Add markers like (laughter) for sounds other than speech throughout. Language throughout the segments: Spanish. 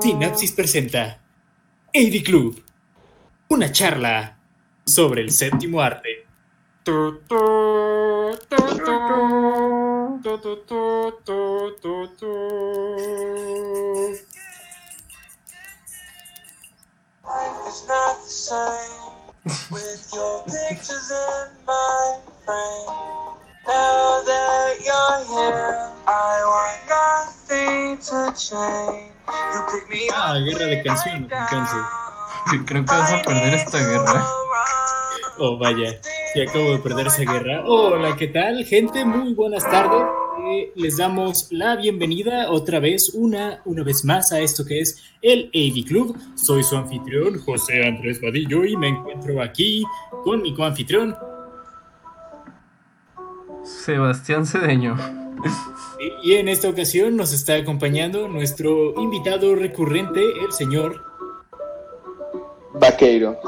Sinapsis presenta AV Club, una charla sobre el séptimo arte. Ah, guerra de canciones, entonces. Creo que vas a perder esta guerra. Oh, vaya, si acabo de perder esa guerra. Hola, ¿qué tal, gente? Muy buenas tardes. Les damos la bienvenida otra vez, una, una vez más, a esto que es el AV Club. Soy su anfitrión, José Andrés Vadillo, y me encuentro aquí con mi coanfitrión. Sebastián Cedeño. Y en esta ocasión nos está acompañando nuestro invitado recurrente, el señor, Vaqueiro.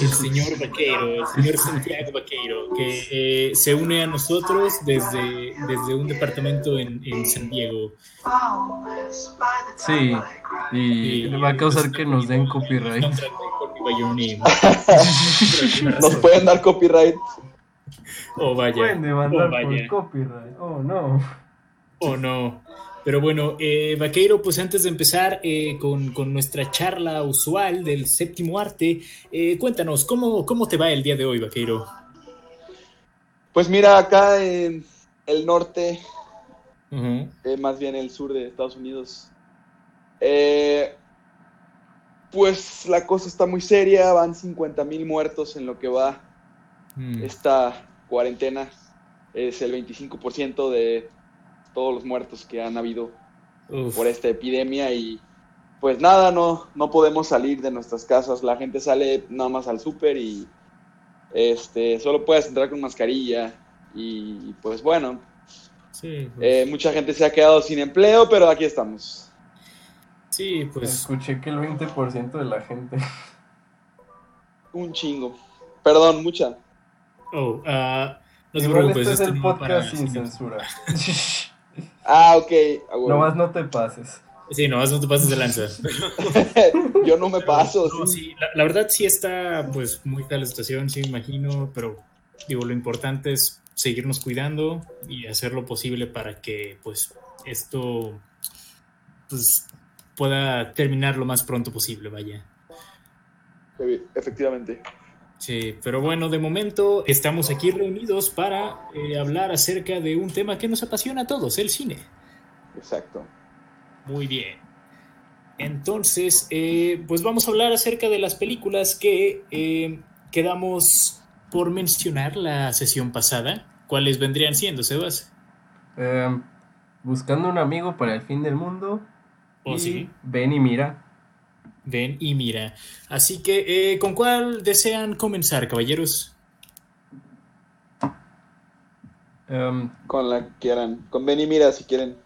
el señor Vaqueiro, el señor Santiago Vaqueiro, que eh, se une a nosotros desde, desde un departamento en, en San Diego. Sí, y le va a causar que nos den copyright. (laughs) Nos pueden dar copyright. Oh, vaya. Pueden demandar Oh, vaya. por copyright. Oh, no. Oh, no. Pero bueno, eh, Vaqueiro, pues antes de empezar eh, con, con nuestra charla usual del séptimo arte, eh, cuéntanos, ¿cómo, ¿cómo te va el día de hoy, Vaqueiro? Pues mira, acá en el norte, eh, más bien el sur de Estados Unidos, pues la cosa está muy seria. Van 50 mil muertos en lo que va Mm. esta cuarentena. Es el 25% de todos los muertos que han habido Uf. por esta epidemia y pues nada, no, no podemos salir de nuestras casas. La gente sale nada más al súper y este, solo puedes entrar con mascarilla y pues bueno, Sí, pues, eh, mucha gente se ha quedado sin empleo, pero aquí estamos. sí, pues Escuché que el 20% de la gente. Un chingo. Perdón, mucha. Oh, ah, no Igual preocupes, este es el podcast sin censura. (laughs) Ah, ok. a huevo. Nomás no te pases. Sí, nomás no te pases de lanza. (laughs) Yo no me paso. No, sí. sí, la, la verdad sí está pues muy fea la situación, sí me imagino, pero digo, lo importante es seguirnos cuidando y hacer lo posible para que pues esto pues pueda terminar lo más pronto posible, vaya. Efectivamente. Sí, pero bueno, de momento estamos aquí reunidos para eh, hablar acerca de un tema que nos apasiona a todos, el cine. Exacto. Muy bien. Entonces, eh, pues vamos a hablar acerca de las películas que eh, quedamos por mencionar la sesión pasada. ¿Cuáles vendrían siendo, Sebas? Eh, buscando un amigo para el fin del mundo. ¿O Oh, sí? Ven y mira. Ven y mira. Así que, eh, ¿con cuál desean comenzar, caballeros? Em, Con la que quieran. Con Ven y mira si quieren.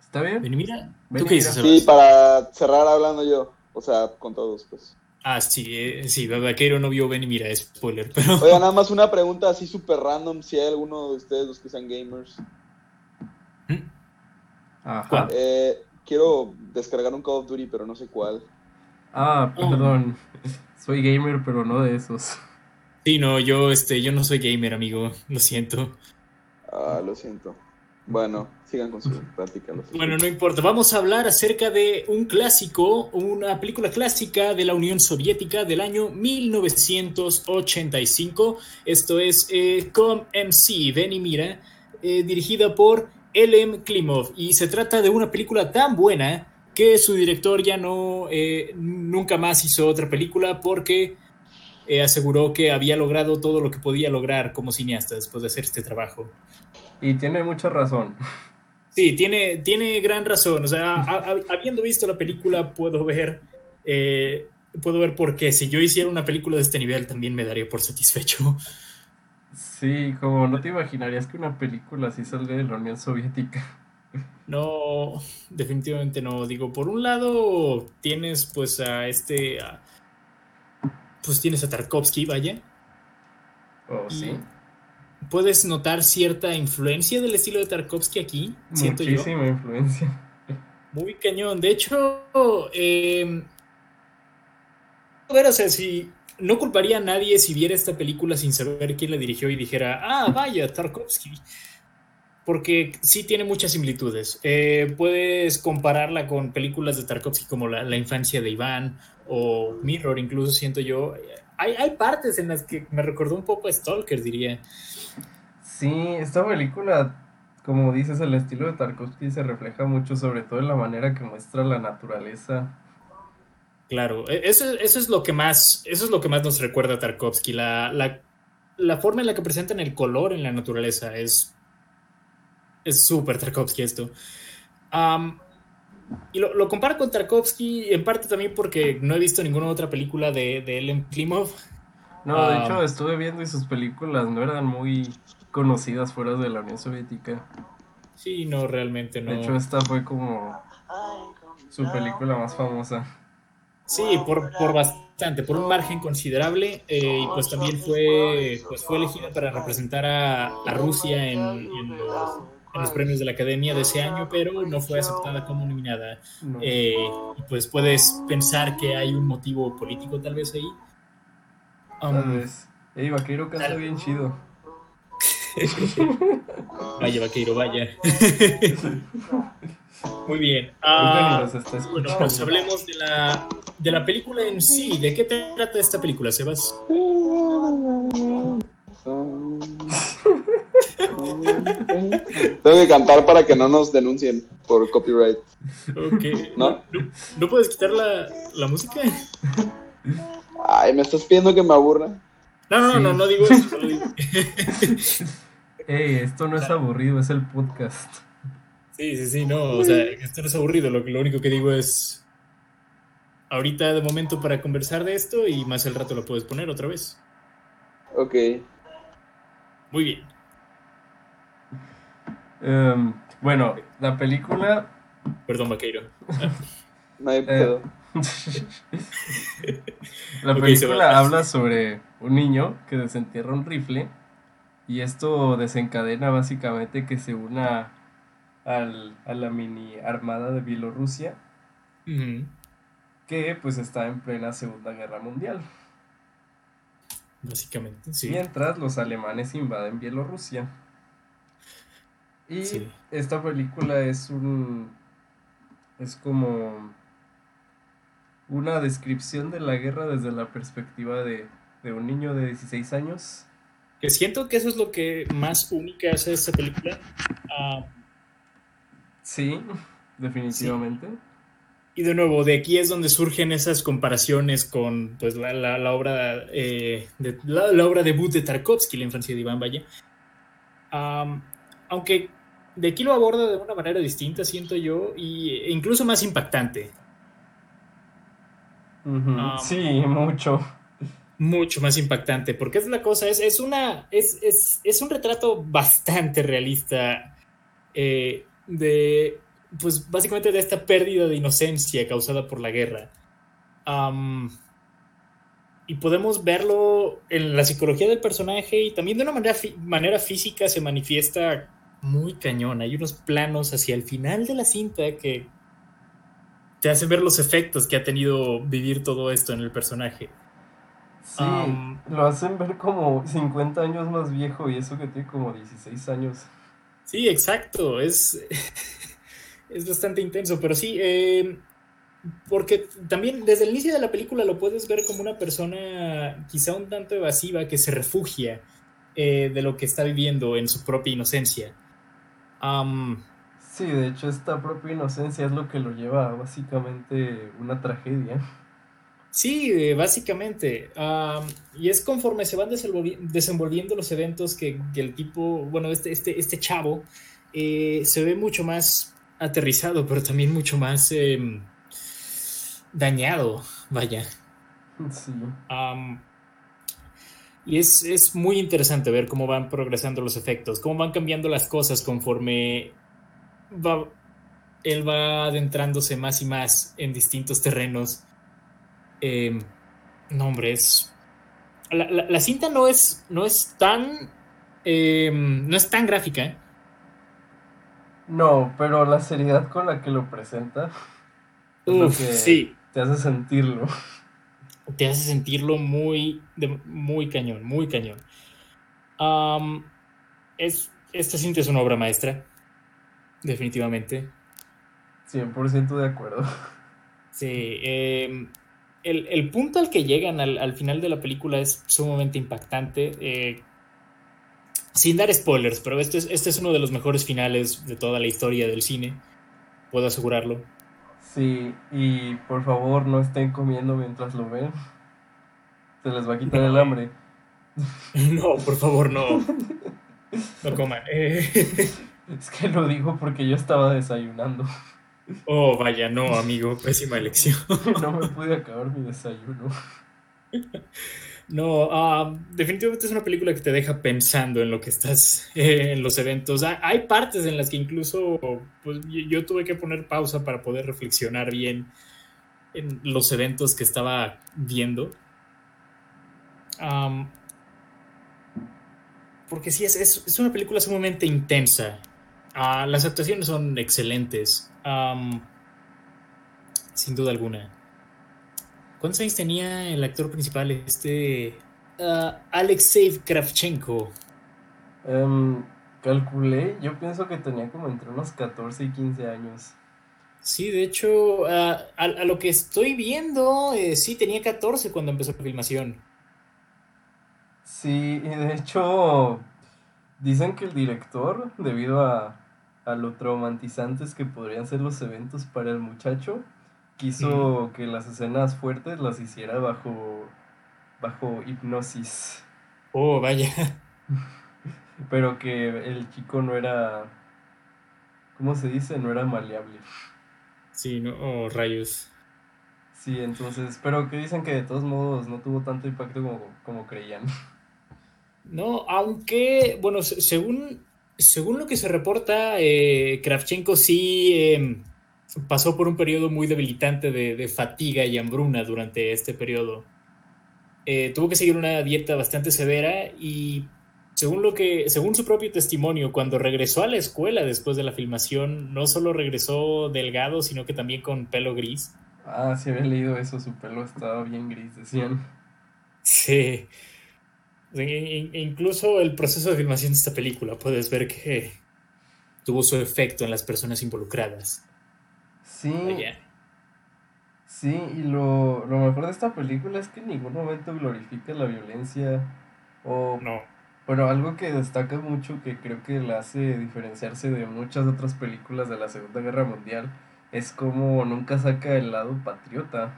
¿Está bien? Ven y mira. ¿Tú qué dices? Sí, para cerrar hablando yo. O sea, con todos, pues. Ah, sí, eh, sí, Vaquero no vio Ven y mira, spoiler, pero... Oiga, (laughs) nada más una pregunta así súper random. Si hay alguno de ustedes, los que sean gamers. Ajá. ¿Cuál? Eh, quiero descargar un Call of Duty, pero no sé cuál. Ah, Oh. perdón. Soy gamer, pero no de esos. Sí, no, yo, este, yo no soy gamer, amigo, lo siento. Ah, lo siento. Bueno, sigan con su práctica. los Bueno, no importa. Vamos a hablar acerca de un clásico, una película clásica de la Unión Soviética del año 1985. Esto es eh, Com MC, Ven y Mira, eh, dirigida por Elem Klimov. Y se trata de una película tan buena que su director ya no, eh, nunca más hizo otra película porque eh, aseguró que había logrado todo lo que podía lograr como cineasta después de hacer este trabajo. Y tiene mucha razón. Sí, tiene, tiene gran razón. O sea, a- a- habiendo visto la película, puedo ver, eh, puedo ver por qué. Si yo hiciera una película de este nivel, también me daría por satisfecho. Sí, como no te imaginarías que una película así salga de la Unión Soviética. No, definitivamente no. Digo, por un lado tienes pues a este, a- pues tienes a Tarkovsky, vaya. Oh, sí. Puedes notar cierta influencia del estilo de Tarkovsky aquí, siento yo. Muchísima influencia. Muy cañón. De hecho, eh, a ver, o sea, si no culparía a nadie si viera esta película sin saber quién la dirigió y dijera, ah, vaya, Tarkovsky. Porque sí tiene muchas similitudes. Eh, puedes compararla con películas de Tarkovsky como La, La infancia de Iván o Mirror, incluso siento yo. Hay, hay partes en las que me recordó un poco a Stalker, diría. Sí, esta película, como dices, el estilo de Tarkovsky se refleja mucho, sobre todo en la manera que muestra la naturaleza. Claro, e- eso, eso es lo que más, eso es lo que más nos recuerda a Tarkovsky, la, la, la forma en la que presentan el color en la naturaleza es es súper Tarkovsky esto. Y lo, lo comparo con Tarkovsky en parte también porque no he visto ninguna otra película de, de Ellen Klimov. No, de hecho estuve viendo y sus películas no eran muy conocidas fuera de la Unión Soviética. Sí, no, realmente no. De hecho, esta fue como su película más famosa. Sí, por, por bastante, por un margen considerable. eh, y pues también fue, pues fue elegida para representar a, a Rusia en, en los, en los premios de la Academia de ese año, pero no fue aceptada como nominada. No. Eh, y pues puedes pensar que hay un motivo político tal vez ahí. Um, Tal vez. Ey, Vaquero canta tal- bien chido. (laughs) vaya, vaqueiro, vaya. (laughs) Muy bien. Ah, bueno, pues hablemos de la, de la película en sí. ¿De qué trata esta película, Sebas? (laughs) Tengo que cantar para que no nos denuncien por copyright. Ok. ¿No? ¿No puedes quitar la, la música? Ay, ¿me estás pidiendo que me aburra? No, no, Sí. no, no digo eso. no digo- (laughs) Ey, esto no es aburrido, es el podcast. Sí, sí, sí, no. O sea, esto no es aburrido. Lo, lo único que digo es. Ahorita de momento para conversar de esto y más al rato lo puedes poner otra vez. Ok. Muy bien. Em, bueno, la película Perdón, Vaqueiro. No hay Eh, pedo. (laughs) La Ok, película habla sobre un niño que desentierra un rifle y esto desencadena básicamente que se una al- a la mini armada de Bielorrusia que pues está en plena Segunda Guerra Mundial. Básicamente, sí. Mientras los alemanes invaden Bielorrusia. Y Sí. esta película es un. Es como. Una descripción de la guerra desde la perspectiva de, de un niño de 16 años. Que siento que eso es lo que más única hace esta película. Ah, Sí, (laughs) definitivamente. y de nuevo, de aquí es donde surgen esas comparaciones con pues, la, la- la obra eh, de, la, la obra debut de Tarkovsky, La infancia de Iván Valle. Aunque de aquí lo aborda de una manera distinta, siento yo, y, e incluso más impactante. Ah. Sí, mucho. mucho más impactante, porque es la cosa, es, es una, es, es, es un retrato bastante realista eh, de, pues básicamente de esta pérdida de inocencia causada por la guerra. Y podemos verlo en la psicología del personaje y también de una manera, manera física se manifiesta muy cañón. Hay unos planos hacia el final de la cinta que te hacen ver los efectos que ha tenido vivir todo esto en el personaje. Sí, Um, lo hacen ver como 50 años más viejo y eso que tiene como 16 años. Sí, exacto. Es, (laughs) es bastante intenso, pero sí, eh, porque también desde el inicio de la película lo puedes ver como una persona quizá un tanto evasiva que se refugia eh, de lo que está viviendo en su propia inocencia. Sí, de hecho esta propia inocencia es lo que lo lleva a básicamente una tragedia. sí, eh, básicamente. Am, y es conforme se van desenvolvi- desenvolviendo los eventos que, que el tipo, bueno, este, este, este chavo eh, se ve mucho más aterrizado, pero también mucho más em, dañado, vaya. Sí. Y es, es muy interesante ver cómo van progresando los efectos, cómo van cambiando las cosas conforme va él va adentrándose más y más en distintos terrenos. Eh, no, hombre, es. La, la- la cinta no es, no es tan. eh, no es tan gráfica. ¿eh? No, pero la seriedad con la que lo presenta es lo que sí. te hace sentirlo. Te hace sentirlo muy, de- muy cañón, muy cañón. Es, esta cinta es una obra maestra, definitivamente. 100% de acuerdo. Sí, em, el, el punto al que llegan al, al final de la película es sumamente impactante. eh, sin dar spoilers, pero este es, este es uno de los mejores finales de toda la historia del cine, puedo asegurarlo. Sí, y por favor no estén comiendo mientras lo ven. Se les va a quitar el hambre. (laughs) No, por favor, no. (laughs) No coman. eh. (laughs) Es que lo digo porque yo estaba desayunando. Oh, vaya, no, amigo, pésima elección. No me pude acabar mi desayuno. No, ah, definitivamente es una película que te deja pensando en lo que estás eh, en los eventos. Hay, partes en las que incluso pues, yo, tuve que poner pausa para poder reflexionar bien en los eventos que estaba viendo. Porque sí, es, es, es una película sumamente intensa. Ah, las actuaciones son excelentes. Sin duda alguna. ¿Cuántos años tenía el actor principal? Este. ah, Alexei Kravchenko. Em, calculé, yo pienso que tenía como entre unos 14 y 15 años. Sí, de hecho, a, a lo que estoy viendo, eh, sí, tenía 14 cuando empezó la filmación. Sí, y de hecho dicen que el director, debido a, a lo traumatizantes que podrían ser los eventos para el muchacho, quiso que las escenas fuertes las hiciera bajo, bajo hipnosis. Oh, vaya. (laughs) Pero que el chico no era, ¿cómo se dice? No era maleable. Sí, no, oh, rayos. Sí, entonces, pero que dicen que de todos modos no tuvo tanto impacto como, como creían. (laughs) No, aunque, bueno, se- según, según lo que se reporta, eh, Kravchenko sí eh, pasó por un periodo muy debilitante de, de fatiga y hambruna durante este periodo. Eh, tuvo que seguir una dieta bastante severa y según lo que, según su propio testimonio, cuando regresó a la escuela después de la filmación, no solo regresó delgado, sino que también con pelo gris. Ah, sí había leído eso, su pelo estaba bien gris, decían. Sí. E- e- incluso el proceso de filmación de esta película, puedes ver que tuvo su efecto en las personas involucradas. Sí, sí, y lo, lo mejor de esta película es que en ningún momento glorifica la violencia o, No. bueno, algo que destaca mucho que creo que la hace diferenciarse de muchas otras películas de la Segunda Guerra Mundial es como nunca saca el lado patriota.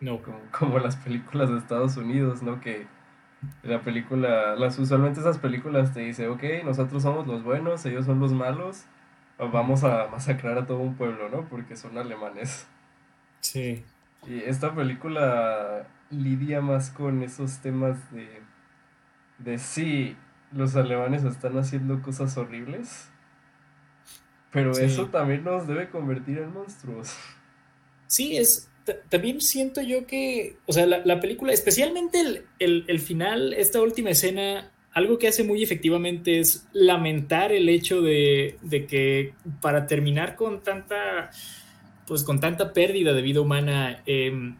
No. como, como las películas de Estados Unidos, ¿no? Que la película, las usualmente esas películas te dice, ok, nosotros somos los buenos, ellos son los malos, vamos a masacrar a todo un pueblo, ¿no? Porque son alemanes. Sí. Y esta película lidia más con esos temas de, de sí, los alemanes están haciendo cosas horribles, pero Sí. eso también nos debe convertir en monstruos. Sí, es. ta- También siento yo que. O sea, la, la película, especialmente el, el- el final, esta última escena, algo que hace muy efectivamente es lamentar el hecho de, de que para terminar con tanta. Pues con tanta pérdida de vida humana. em,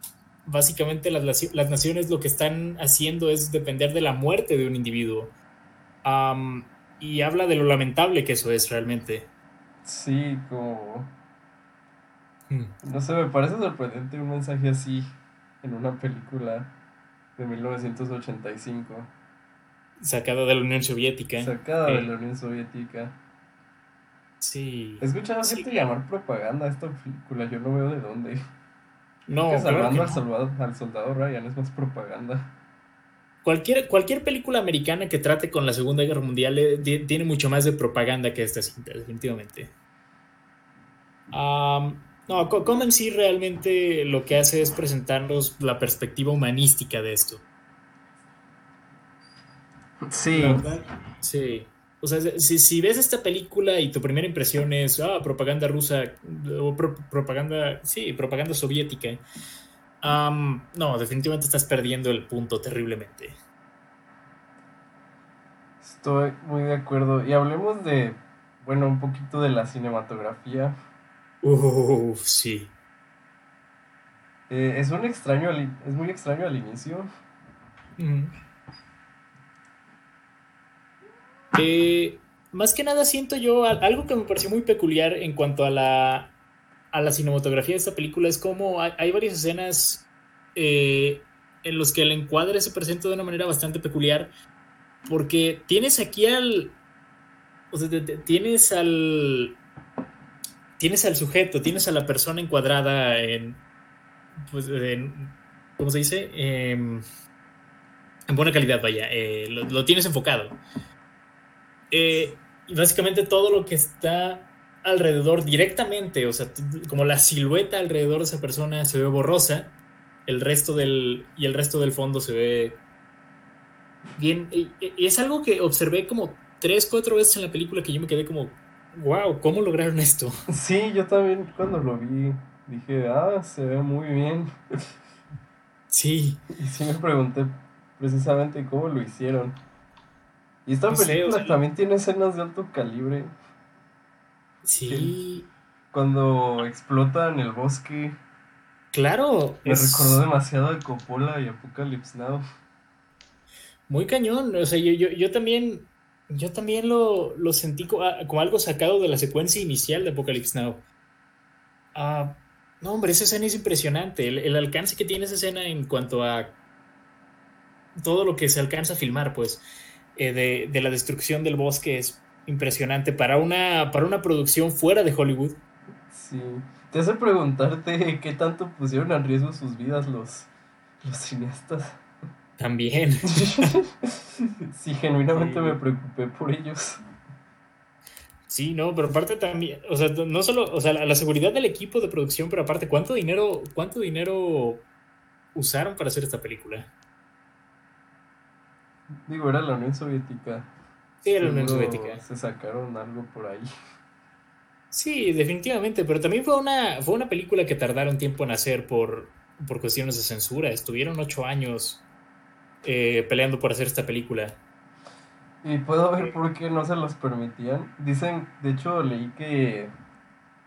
básicamente las, las naciones lo que están haciendo es depender de la muerte de un individuo. Y habla de lo lamentable que eso es realmente. Sí, como... Mm. No sé, me parece sorprendente un mensaje así en una película de 1985, Sacada de la Unión Soviética. sacada de Eh. la Unión Soviética. Sí. He escuchado Sí. gente llamar propaganda a esta película, yo no veo de dónde. No, Creo que claro salvando que al, no. soldado, al soldado Ryan es más propaganda. Cualquier, cualquier película americana que trate con la Segunda Guerra Mundial eh, ti- tiene mucho más de propaganda que esta cinta, definitivamente. Am, no, Co- Common sí realmente lo que hace es presentarnos la perspectiva humanística de esto. Sí, sí. O sea, si, si ves esta película y tu primera impresión es, ah, propaganda rusa, o pro- propaganda, sí, propaganda soviética, no, definitivamente estás perdiendo el punto terriblemente. Estoy muy de acuerdo. Y hablemos de, bueno, un poquito de la cinematografía. Uf, sí. Eh, es un extraño, es muy extraño al inicio. Ujú. Eh, más que nada siento yo al- algo que me pareció muy peculiar en cuanto a la, a la cinematografía de esta película es como hay, varias escenas eh, en los que el encuadre se presenta de una manera bastante peculiar porque tienes aquí al tienes al tienes al sujeto, tienes a la persona encuadrada en pues ¿cómo se dice? Em, en buena calidad, vaya, eh, lo tienes enfocado. Eh, y básicamente todo lo que está alrededor directamente, o sea, como la silueta alrededor de esa persona se ve borrosa, el resto del, y el resto del fondo se ve bien. Es algo que observé como tres, cuatro veces en la película que yo me quedé como, wow, ¿cómo lograron esto? (laughs) Sí, yo también cuando lo vi dije, ah, se ve muy bien. Sí, Y sí me pregunté precisamente cómo lo hicieron. Y esta No sé, película o sea- también tiene escenas de alto calibre. sí, Cuando explota en el bosque. claro. Me es- recordó demasiado de Coppola y Apocalypse Now. Muy cañón, o sea, yo, yo, yo también, yo también lo, lo sentí ah, como, algo sacado de la secuencia inicial de Apocalypse Now. Ah, no, hombre, esa escena es impresionante, el, el alcance que tiene esa escena en cuanto a todo lo que se alcanza a filmar, pues, eh, de, de la destrucción del bosque es impresionante para una, para una producción fuera de Hollywood. Sí. Te hace preguntarte qué tanto pusieron en riesgo sus vidas los, los cineastas. También. (laughs) sí, genuinamente Sí. me preocupé por ellos. Sí, no, pero aparte también, o sea, no solo, o sea, la, la seguridad del equipo de producción, pero aparte, ¿cuánto dinero, cuánto dinero usaron para hacer esta película? Digo, era la Unión Soviética. Sí, era la Unión Soviética. Se sacaron algo por ahí. Sí, definitivamente, pero también fue una, fue una película que tardaron tiempo en hacer por, por cuestiones de censura. Estuvieron ocho años eh, peleando por hacer esta película. Y puedo ver por qué no se los permitían. Dicen, de hecho, leí que,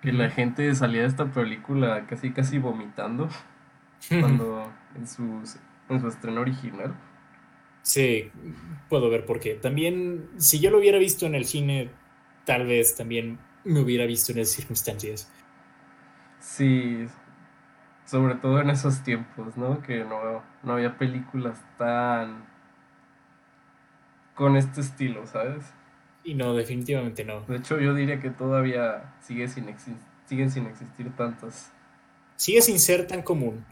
que la gente salía de esta película casi casi vomitando (laughs) cuando en, sus, en su estreno original. Sí, puedo ver por qué. También, si yo lo hubiera visto en el cine, tal vez también me hubiera visto en esas circunstancias. Sí, sobre todo en esos tiempos, ¿no? Que no, no había películas tan con este estilo, ¿sabes? Y no, definitivamente no. De hecho, yo diría que todavía sigue sin siguen sin existir tantas. Sigue sin ser tan común.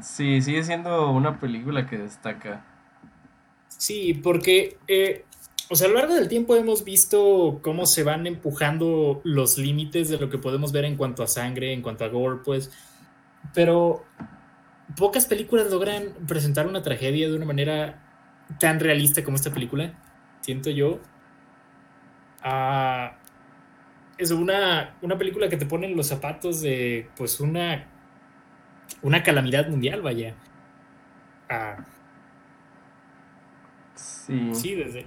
Sí, sigue siendo una película que destaca. Sí, porque, eh, o sea, a lo largo del tiempo hemos visto cómo se van empujando los límites de lo que podemos ver en cuanto a sangre, en cuanto a gore, pues. Pero pocas películas logran presentar una tragedia de una manera tan realista como esta película, siento yo. Ah, es una, una película que te pone en los zapatos de, pues, una, una calamidad mundial, vaya. Ah, Sí. Sí, desde.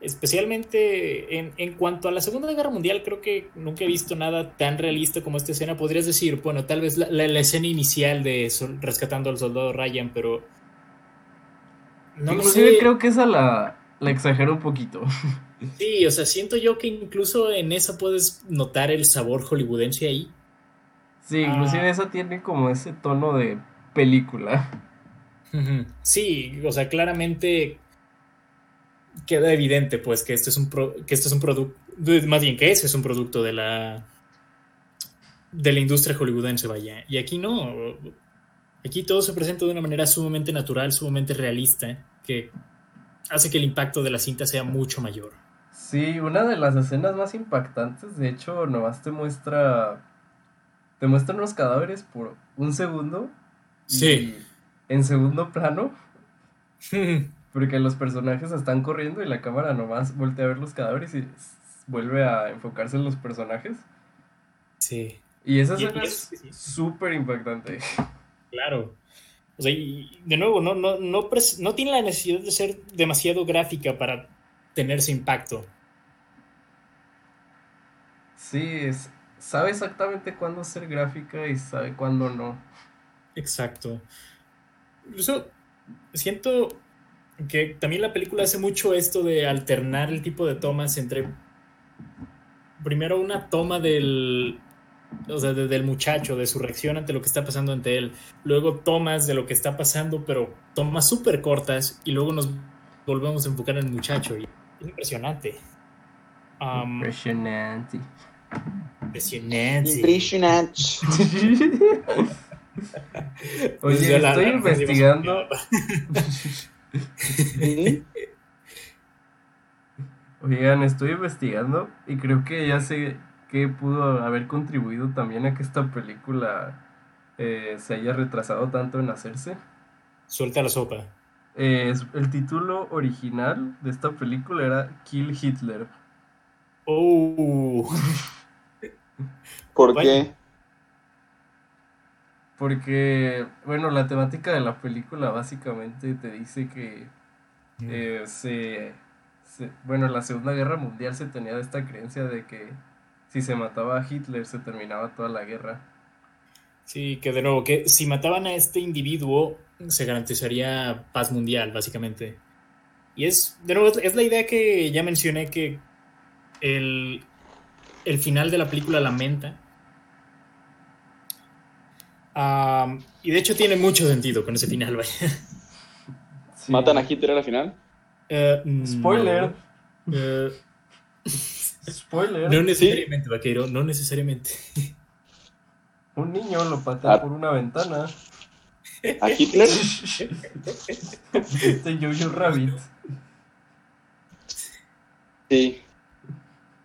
Especialmente en, en cuanto a la Segunda Guerra Mundial, creo que nunca he visto nada tan realista como esta escena. Podrías decir, bueno, tal vez la, la- la escena inicial de sol- rescatando al soldado Ryan, pero. No Inclusive sé. creo que esa la, la exagero un poquito. (laughs) Sí, o sea, siento yo que incluso en esa puedes notar el sabor hollywoodense ahí. Sí, inclusive Ah. esa tiene como ese tono de película. Sí, o sea, claramente queda evidente, pues, que este es un pro- que este es un producto, más bien que ese es un producto de la de la industria hollywoodense, vaya. Y aquí no. Aquí todo se presenta de una manera sumamente natural, sumamente realista, que hace que el impacto de la cinta sea mucho mayor. Sí, una de las escenas más impactantes, de hecho, nomás te muestra. Te muestran los cadáveres por un segundo. y Sí. En segundo plano, (laughs) Porque los personajes están corriendo y la cámara nomás voltea a ver los cadáveres y vuelve a enfocarse en los personajes. Sí, Y esa escena es súper impactante. claro. O sea, y de nuevo, no, no, no, pres- no tiene la necesidad de ser demasiado gráfica para tener ese impacto. Sí, es, sabe exactamente cuándo ser gráfica y sabe cuándo no. Exacto. Incluso siento que también la película hace mucho esto de alternar el tipo de tomas entre primero una toma del o sea, de- del muchacho, de su reacción ante lo que está pasando ante él, luego tomas de lo que está pasando, pero tomas súper cortas y luego nos volvemos a enfocar en el muchacho y es impresionante. Impresionante. impresionante. Impresionante. (laughs) Oye, estoy la- investigando. (laughs) Oigan, estoy investigando y creo que ya sé que pudo haber contribuido también a que esta película eh, se haya retrasado tanto en hacerse. Suelta la sopa. Eh, es- el título original de esta película era Kill Hitler. Oh. ¿Por qué? Porque, bueno, la temática de la película básicamente te dice que eh, se, se- bueno, en la Segunda Guerra Mundial se tenía esta creencia de que si se mataba a Hitler se terminaba toda la guerra. Sí, que de nuevo, que si mataban a este individuo, se garantizaría paz mundial, básicamente. Y es, de nuevo, es la idea que ya mencioné que el, el final de la película lamenta. Am, y de hecho tiene mucho sentido con ese final, vaya. Sí. (laughs) ¿Matan a Hitler al final? Eh, no. Spoiler. Eh, Spoiler. no (laughs) necesariamente, vaquero, no necesariamente. (laughs) Un niño lo patea Ah. por una ventana. ¿A Hitler? Este Jojo Rabbit. Sí,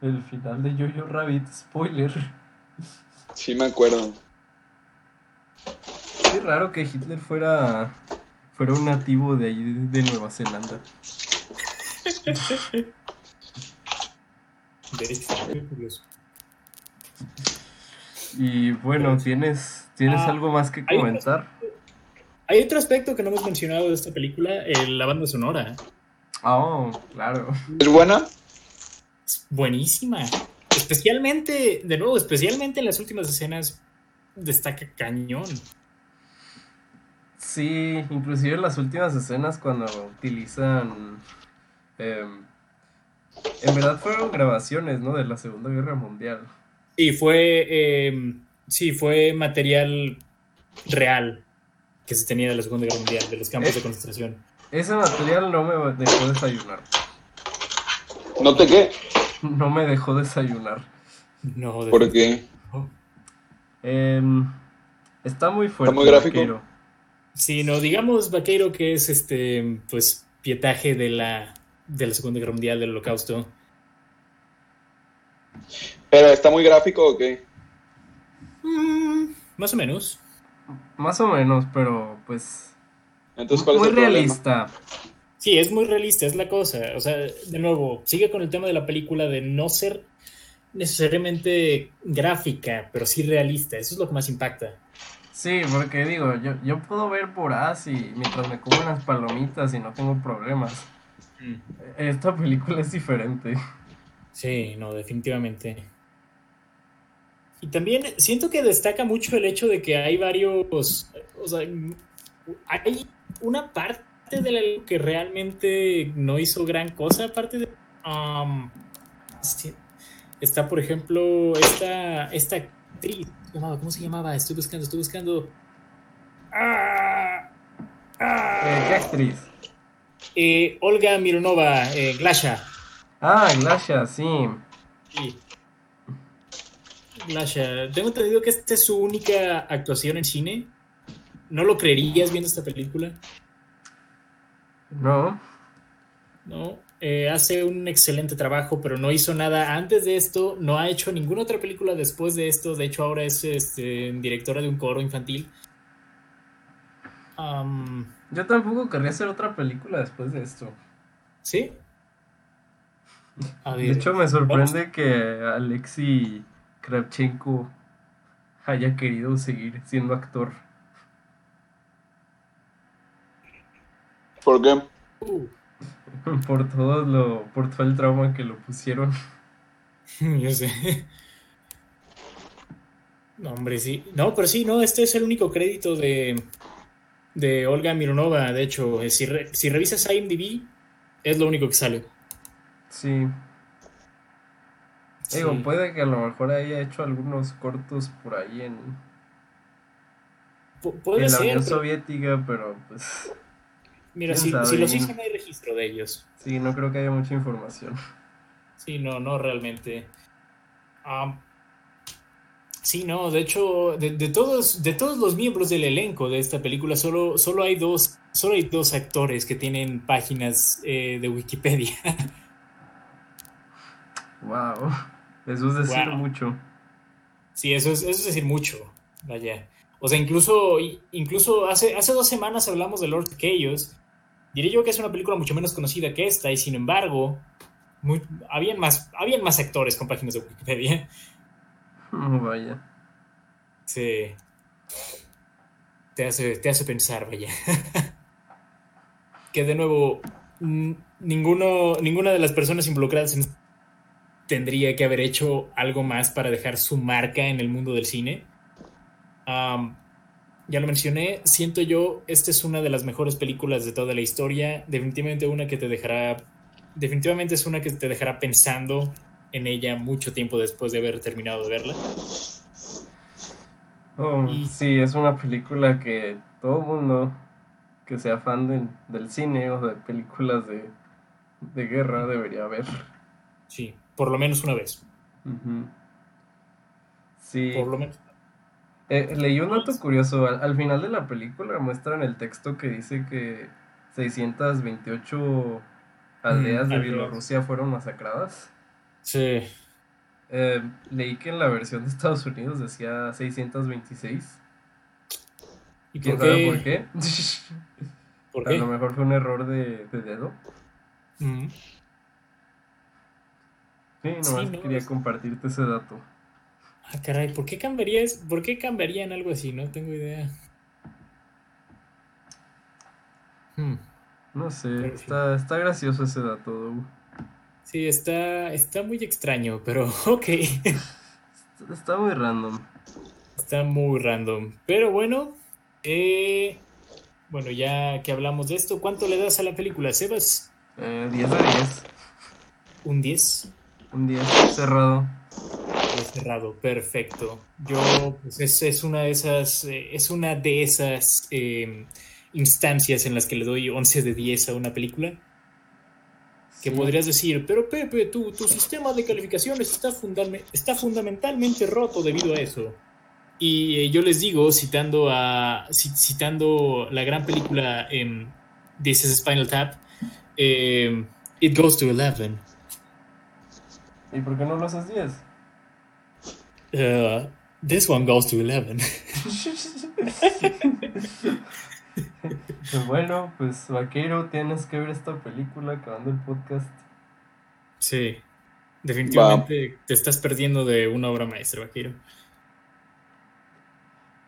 El final de Jojo Rabbit. Spoiler. sí me acuerdo. Qué raro que Hitler fuera, fuera un nativo de ahí de Nueva Zelanda. De hecho, muy curioso. Y bueno, ¿tienes, ¿tienes Ah, algo más que hay- comentar? Hay otro aspecto que no hemos mencionado de esta película, eh, la banda sonora. Oh, claro. ¿Es buena? Es buenísima. Especialmente, de nuevo, especialmente en las últimas escenas, destaca cañón. Sí, inclusive en las últimas escenas cuando utilizan... em, en verdad fueron grabaciones, ¿no? De la Segunda Guerra Mundial. Y fue, eh, sí, fue material real que se tenía de la Segunda Guerra Mundial, de los campos de concentración. Ese material no me dejó desayunar. ¿No te qué? No me dejó desayunar. No, ¿Por qué? Em, está muy fuerte. muy gráfico. vaquero. Sí, no, digamos, Vaqueiro, que es este, pues, pietaje de la, de la Segunda Guerra Mundial, del Holocausto. ¿Pero está muy gráfico o qué? Mm, más o menos. Más o menos, pero pues... Entonces, ¿cuál es muy problema? realista. Sí, es muy realista, es la cosa. O sea, de nuevo, sigue con el tema de la película de no ser necesariamente gráfica, pero sí realista. Eso es lo que más impacta. Sí, porque digo, yo, yo puedo ver Voraz y mientras me como unas palomitas y no tengo problemas. Esta película es diferente. Sí, no, definitivamente. Y también siento que destaca mucho el hecho de que hay varios, o sea, hay una parte de la que realmente no hizo gran cosa, aparte de... um, está, por ejemplo, esta, esta actriz, ¿cómo se llamaba? Estoy buscando, estoy buscando... Ah, ah. Eh, ¿Qué actriz? Eh, Olga Mironova, eh, Glasha. Ah, Glasha, sí. Sí. Glasha, tengo entendido que esta es su única actuación en cine. ¿No lo creerías viendo esta película? No. No. Eh, hace un excelente trabajo, pero no hizo nada antes de esto. No ha hecho ninguna otra película después de esto. De hecho, ahora es este, directora de un coro infantil. Yo tampoco querría hacer otra película después de esto. ¿Sí? A De hecho, me sorprende que Alexei Kravchenko haya querido seguir siendo actor. ¿Por qué? uh, (laughs) Por todo lo, por todo el trauma que lo pusieron. (laughs) yo sé. No, hombre, sí. No, pero sí, no, este es el único crédito de, de Olga Mironova. De hecho, eh, si, re- si revisas IMDb, es lo único que sale. Sí. Digo, Sí. puede que a lo mejor haya hecho algunos cortos por ahí en, Pu- puede en la ser, Unión pero Soviética, pero pues mira, si, los hizo, no hay registro de ellos. sí, no creo que haya mucha información. Sí, no, no realmente. Sí, no, de hecho, de, de todos, de todos los miembros del elenco de esta película, solo, solo hay dos, solo hay dos actores que tienen páginas eh, de Wikipedia. (laughs) Wow. Eso es decir Wow. mucho. Sí, eso es, eso es decir mucho. Vaya. O sea, incluso, incluso hace, hace dos semanas hablamos de Lord Chaos. Diré yo que es una película mucho menos conocida que esta, y sin embargo, muy- habían, más, habían más actores con páginas de Wikipedia. Oh, vaya. Sí. Te hace, te hace pensar, vaya. que de nuevo, ninguno, ninguna de las personas involucradas en- tendría que haber hecho algo más para dejar su marca en el mundo del cine. Am, ya lo mencioné, siento yo, esta es una de las mejores películas de toda la historia. Definitivamente una que te dejará. Definitivamente es una que te dejará pensando en ella mucho tiempo después de haber terminado de verla. Oh, Y- sí, es una película que todo mundo que sea fan del- del cine o de películas de, de guerra debería ver. Sí, por lo menos una vez. Sí. Por lo menos. Eh, leí un dato curioso. Al, al final de la película muestran el texto que dice que 628 aldeas Mm, de aldeas. Bielorrusia fueron masacradas. Sí. Eh, leí que en la versión de Estados Unidos decía 626. ¿Y ¿Quién por sabe qué? por qué? ¿Por A lo mejor fue un error de, de dedo. Mm. Sí, nomás no, quería compartirte ese dato. Ah, caray, ¿por qué cambiarías, por qué cambiarían algo así? No tengo idea. Hmm. No sé, Pero está, está gracioso ese dato, Doug. Sí, está, está muy extraño, pero (laughs) ok. Está- muy random. Está muy random. Pero bueno, eh, bueno, ya que hablamos de esto, ¿cuánto le das a la película, Sebas? Eh, 10 de 10. ¿Un 10? Un 10 cerrado. Cerrado, perfecto. Yo, pues es, es una de esas, eh, es una de esas eh, instancias en las que le doy 11 de 10 a una película. Que Sí. podrías decir, pero Pepe, tu, tu sistema de calificaciones está, está fundamentalmente roto debido a eso. Y eh, yo les digo, citando a ci- citando la gran película em, This is Spinal Tap, em, It Goes to 11. ¿Y por qué no lo haces 10? Uh, this one goes to 11. Pues bueno, pues vaquero, tienes que ver esta película acabando el podcast. Sí, definitivamente te estás perdiendo de una obra maestra, Vaquero.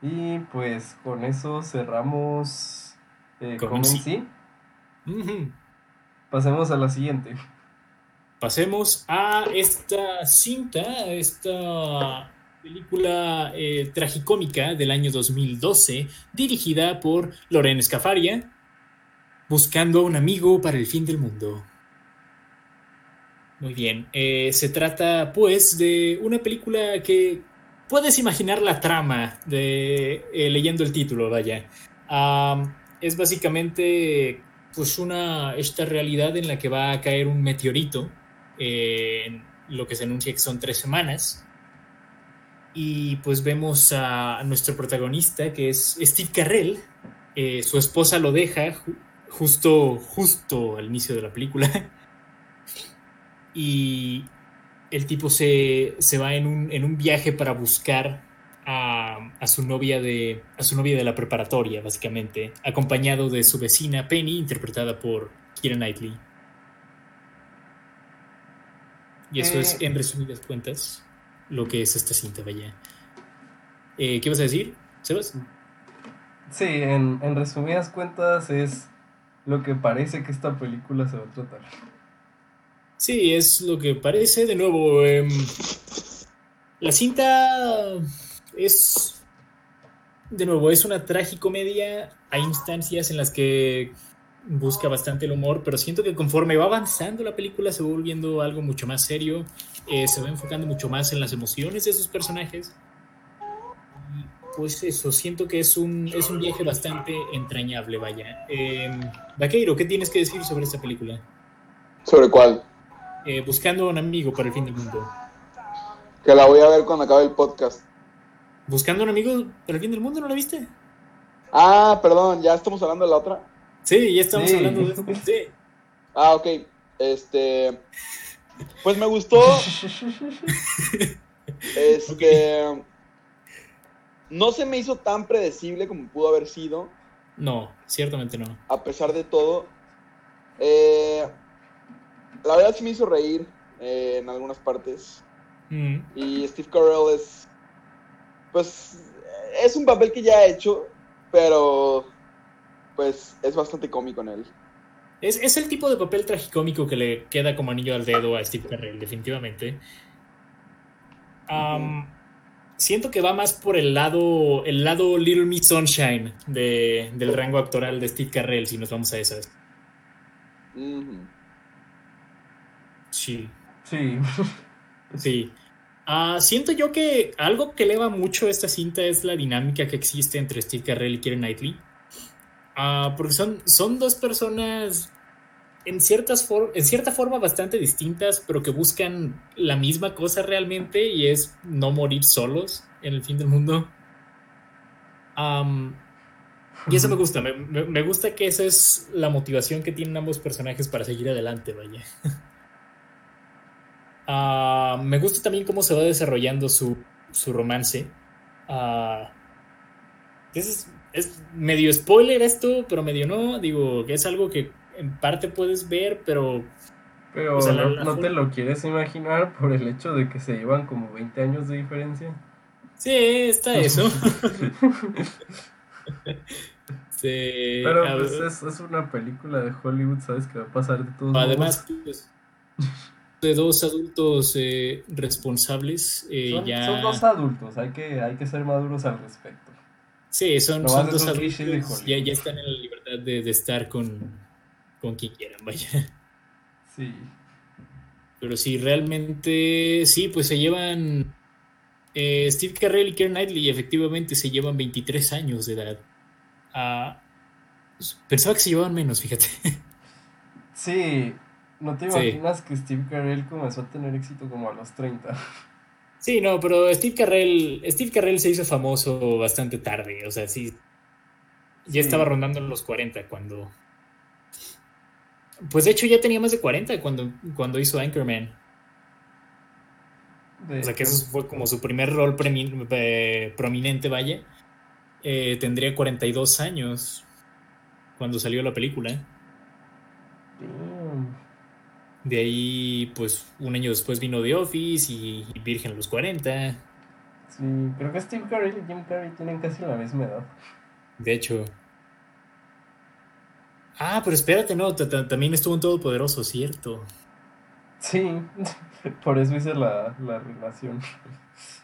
Y pues con eso cerramos eh, Con sí. sí. Pasemos a la siguiente. Pasemos a esta cinta, a esta película eh, tragicómica del año 2012, dirigida por Loren Scafaria, buscando a un amigo para el fin del mundo. Muy bien, eh, se trata pues de una película que puedes imaginar la trama de eh, leyendo el título, vaya. Es básicamente pues una esta realidad en la que va a caer un meteorito lo que se anuncia que son tres semanas y pues vemos a nuestro protagonista que es Steve Carrell Eh, su esposa lo deja ju- justo justo al inicio de la película (laughs) y el tipo se, se va en un, en un viaje para buscar a, a su novia de a su novia de la preparatoria, básicamente, acompañado de su vecina Penny, interpretada por Keira Knightley. Y eso Eh. es, en resumidas cuentas, lo que es esta cinta, vaya. Eh, ¿Qué vas a decir, Sebas? Sí, en, en resumidas cuentas es lo que parece que esta película se va a tratar. Sí, es lo que parece. De nuevo, em, la cinta es. De nuevo, es una tragicomedia. Hay instancias en las que busca bastante el humor, pero siento que conforme va avanzando la película se va volviendo algo mucho más serio. Eh, se va enfocando mucho más en las emociones de sus personajes. Y, Pues eso, siento que es un, es un viaje bastante entrañable, vaya. Em, Vaqueiro, ¿qué tienes que decir sobre esta película? ¿Sobre cuál? Eh, buscando a un amigo para el fin del mundo. Que la voy a ver cuando acabe el podcast. ¿Buscando a un amigo para el fin del mundo? ¿No la viste? Ah, perdón, ya estamos hablando de la otra. Sí, ya estamos Sí. hablando de esto. Sí. (laughs) Ah, ok. Este. Pues me gustó. Este. No se me hizo tan predecible como pudo haber sido, No, ciertamente no. a pesar de todo. Eh, la verdad sí me hizo reír eh, en algunas partes. Mm, Y Steve Carell es. Pues. Es un papel que ya ha hecho, pero. Pues es bastante cómico en él. Es, es el tipo de papel tragicómico que le queda como anillo al dedo a Steve Carell, definitivamente. Am, siento que va más por el lado, el lado Little Miss Sunshine de- del rango actoral de Steve Carell, si nos vamos a esas. Sí. Sí. (laughs) Sí. Ah, siento yo que algo que eleva mucho esta cinta es la dinámica que existe entre Steve Carell y Keira Knightley. Ah, porque son, son dos personas en, ciertas for- en cierta forma bastante distintas, pero que buscan la misma cosa realmente y es no morir solos en el fin del mundo. Y eso me gusta, me, me- gusta que esa es la motivación que tienen ambos personajes para seguir adelante, vaya. (laughs) Ah, me gusta también cómo se va desarrollando su, su romance. Ah, es, es medio spoiler esto, pero medio no. Digo, que es algo que en parte puedes ver, pero Pero O sea, la- no, la no te lo quieres imaginar por el hecho de que se llevan como 20 años de diferencia. sí, está (laughs) eso. (laughs) Sí, Pero pues es, es una película de Hollywood, sabes que va a pasar de todos además, modos. pues, de dos adultos eh, responsables, eh, Son, ya... son dos adultos, hay que, hay que ser maduros al respecto. Sí, son, son dos adultos. Ya, ya están en la libertad de, de estar con, con quien quieran, vaya. Sí. Pero sí, realmente, sí, pues se llevan. eh, Steve Carell y Keira Knightley efectivamente se llevan 23 años de edad. Ah, pensaba que se llevaban menos, fíjate. Sí, no te Sí. imaginas que Steve Carell comenzó a tener éxito como a los 30. Sí, no, pero Steve Carell, Steve Carell se hizo famoso bastante tarde, o sea, sí. Ya Sí. estaba rondando los 40 cuando. Pues de hecho ya tenía más de 40 cuando, cuando hizo Anchorman. De O sea que eso fue como su primer rol eh, prominente, vaya. Eh, tendría 42 años cuando salió la película. Damn. De ahí, pues, un año después vino The Office y, y Virgen a los 40. Sí, creo que Steve Carell y Jim Carrey tienen casi la misma edad. De hecho. Ah, pero espérate, no, ta- ta- también estuvo en Todopoderoso, cierto. Sí, (laughs) por eso hice la, la relación.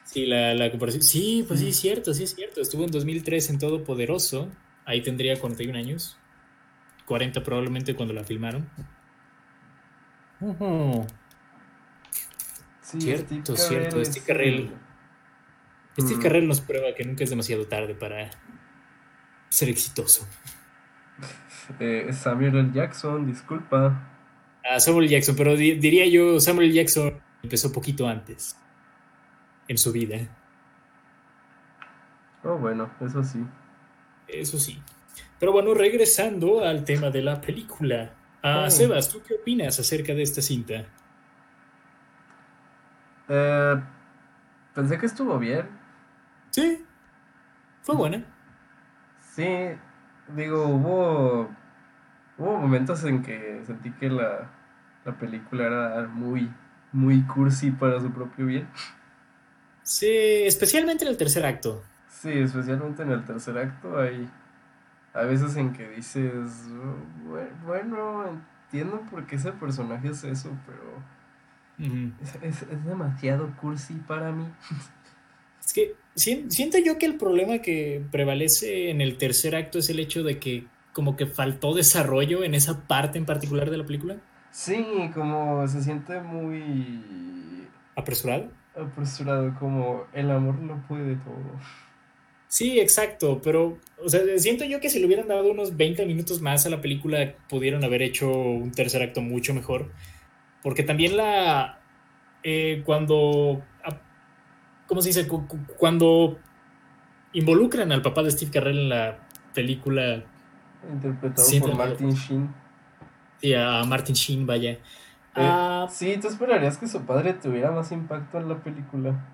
Sí, la, la comparación. Sí, pues sí, es cierto, sí es cierto. Estuvo en 2003 en Todopoderoso. Ahí tendría 41 años. 40 probablemente cuando la filmaron. Sí, Cierto, Steve cierto, Carell Steve es Carell. el- Steve. Carell nos prueba que nunca es demasiado tarde para ser exitoso. Eh, Samuel L. Jackson, disculpa. A Samuel Jackson, pero di- diría yo, Samuel Jackson empezó poquito antes en su vida. Oh, bueno, eso sí. Eso sí. Pero bueno, regresando al tema de la película. Ah, Oh. Sebas, ¿tú qué opinas acerca de esta cinta? Eh, pensé que estuvo bien. Sí, fue buena. Sí, digo, hubo, hubo momentos en que sentí que la, la película era muy, muy cursi para su propio bien. Sí, especialmente en el tercer acto. Sí, especialmente en el tercer acto hay, hay veces en que dices, "Bu- bueno, entiendo por qué ese personaje es eso, pero es, es- es demasiado cursi para mí. Es que sien- siento yo que el problema que prevalece en el tercer acto es el hecho de que como que faltó desarrollo en esa parte en particular de la película. Sí, como se siente muy Apresurado. apresurado, como el amor lo puede todo. Sí, exacto, pero o sea, siento yo que si le hubieran dado unos 20 minutos más a la película, pudieron haber hecho un tercer acto mucho mejor. Porque también la... eh, cuando... ah, ¿Cómo se dice? Cu- cu- Cuando involucran al papá de Steve Carell en la película Interpretado por. Martin Sheen. y a Martin Sheen, vaya. Eh, Ah, sí, ¿tú esperarías que su padre tuviera más impacto en la película?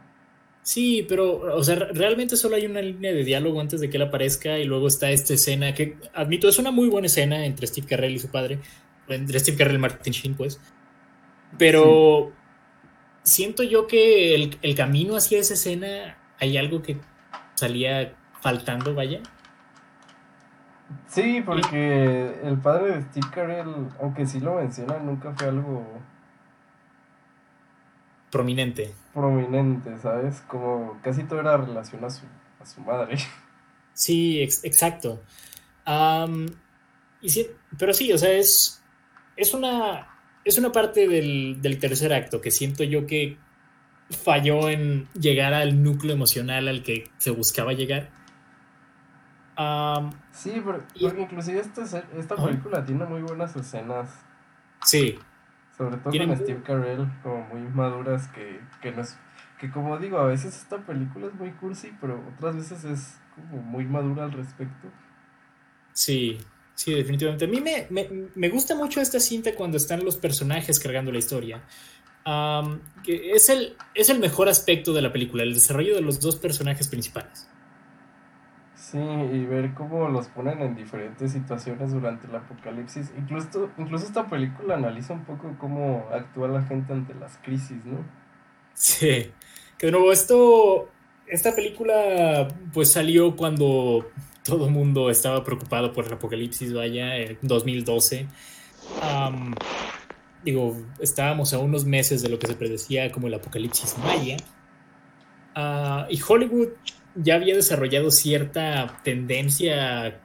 Sí, pero, o sea, re- realmente solo hay una línea de diálogo antes de que él aparezca y luego está esta escena que, admito, es una muy buena escena entre Steve Carell y su padre, entre Steve Carell y Martin Sheen, pues. Pero siento yo que el, el camino hacia esa escena hay algo que salía faltando, vaya. Sí, porque el padre de Steve Carell, aunque sí lo menciona, nunca fue algo Prominente. prominente, ¿sabes? Como casi todo era relación a su, a su madre. (laughs) Sí, ex- exacto. Am, y sí, pero sí, o sea, es, es una, es una parte del, del tercer acto que siento yo que falló en llegar al núcleo emocional al que se buscaba llegar. Sí, porque inclusive esta, se- esta Ajá. película tiene muy buenas escenas, sí, sobre todo con muy- Steve Carell, como muy maduras, que, que no es... Que como digo, a veces esta película es muy cursi, pero otras veces es como muy madura al respecto. sí, sí, definitivamente. A mí me, me, me gusta mucho esta cinta cuando están los personajes cargando la historia. Que es, el, es el mejor aspecto de la película, el desarrollo de los dos personajes principales. Sí, y ver cómo los ponen en diferentes situaciones durante el apocalipsis. Incluso, incluso esta película analiza un poco cómo actúa la gente ante las crisis, ¿no? Sí, que de nuevo esto, esta película pues salió cuando todo el mundo estaba preocupado por el apocalipsis, vaya, en 2012. Am, digo, estábamos a unos meses de lo que se predecía como el apocalipsis maya. Ah, y Hollywood ya había desarrollado cierta tendencia a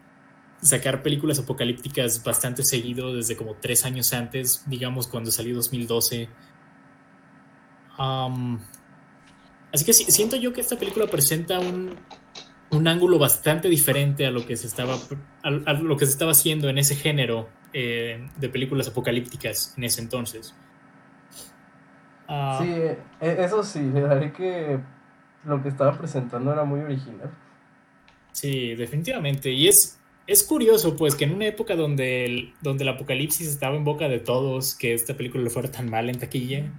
sacar películas apocalípticas bastante seguido desde como tres años antes, digamos cuando salió 2012. Am, así que siento yo que esta película presenta un, un ángulo bastante diferente a lo que se estaba a, lo que se estaba haciendo en ese género eh, de películas apocalípticas en ese entonces. Ah, Sí, eh, eso sí, (laughs) le daré que lo que estaba presentando era muy original. Sí, definitivamente. Y es, es curioso, pues, que en una época donde el, donde el apocalipsis estaba en boca de todos, que esta película le fuera tan mal en taquilla,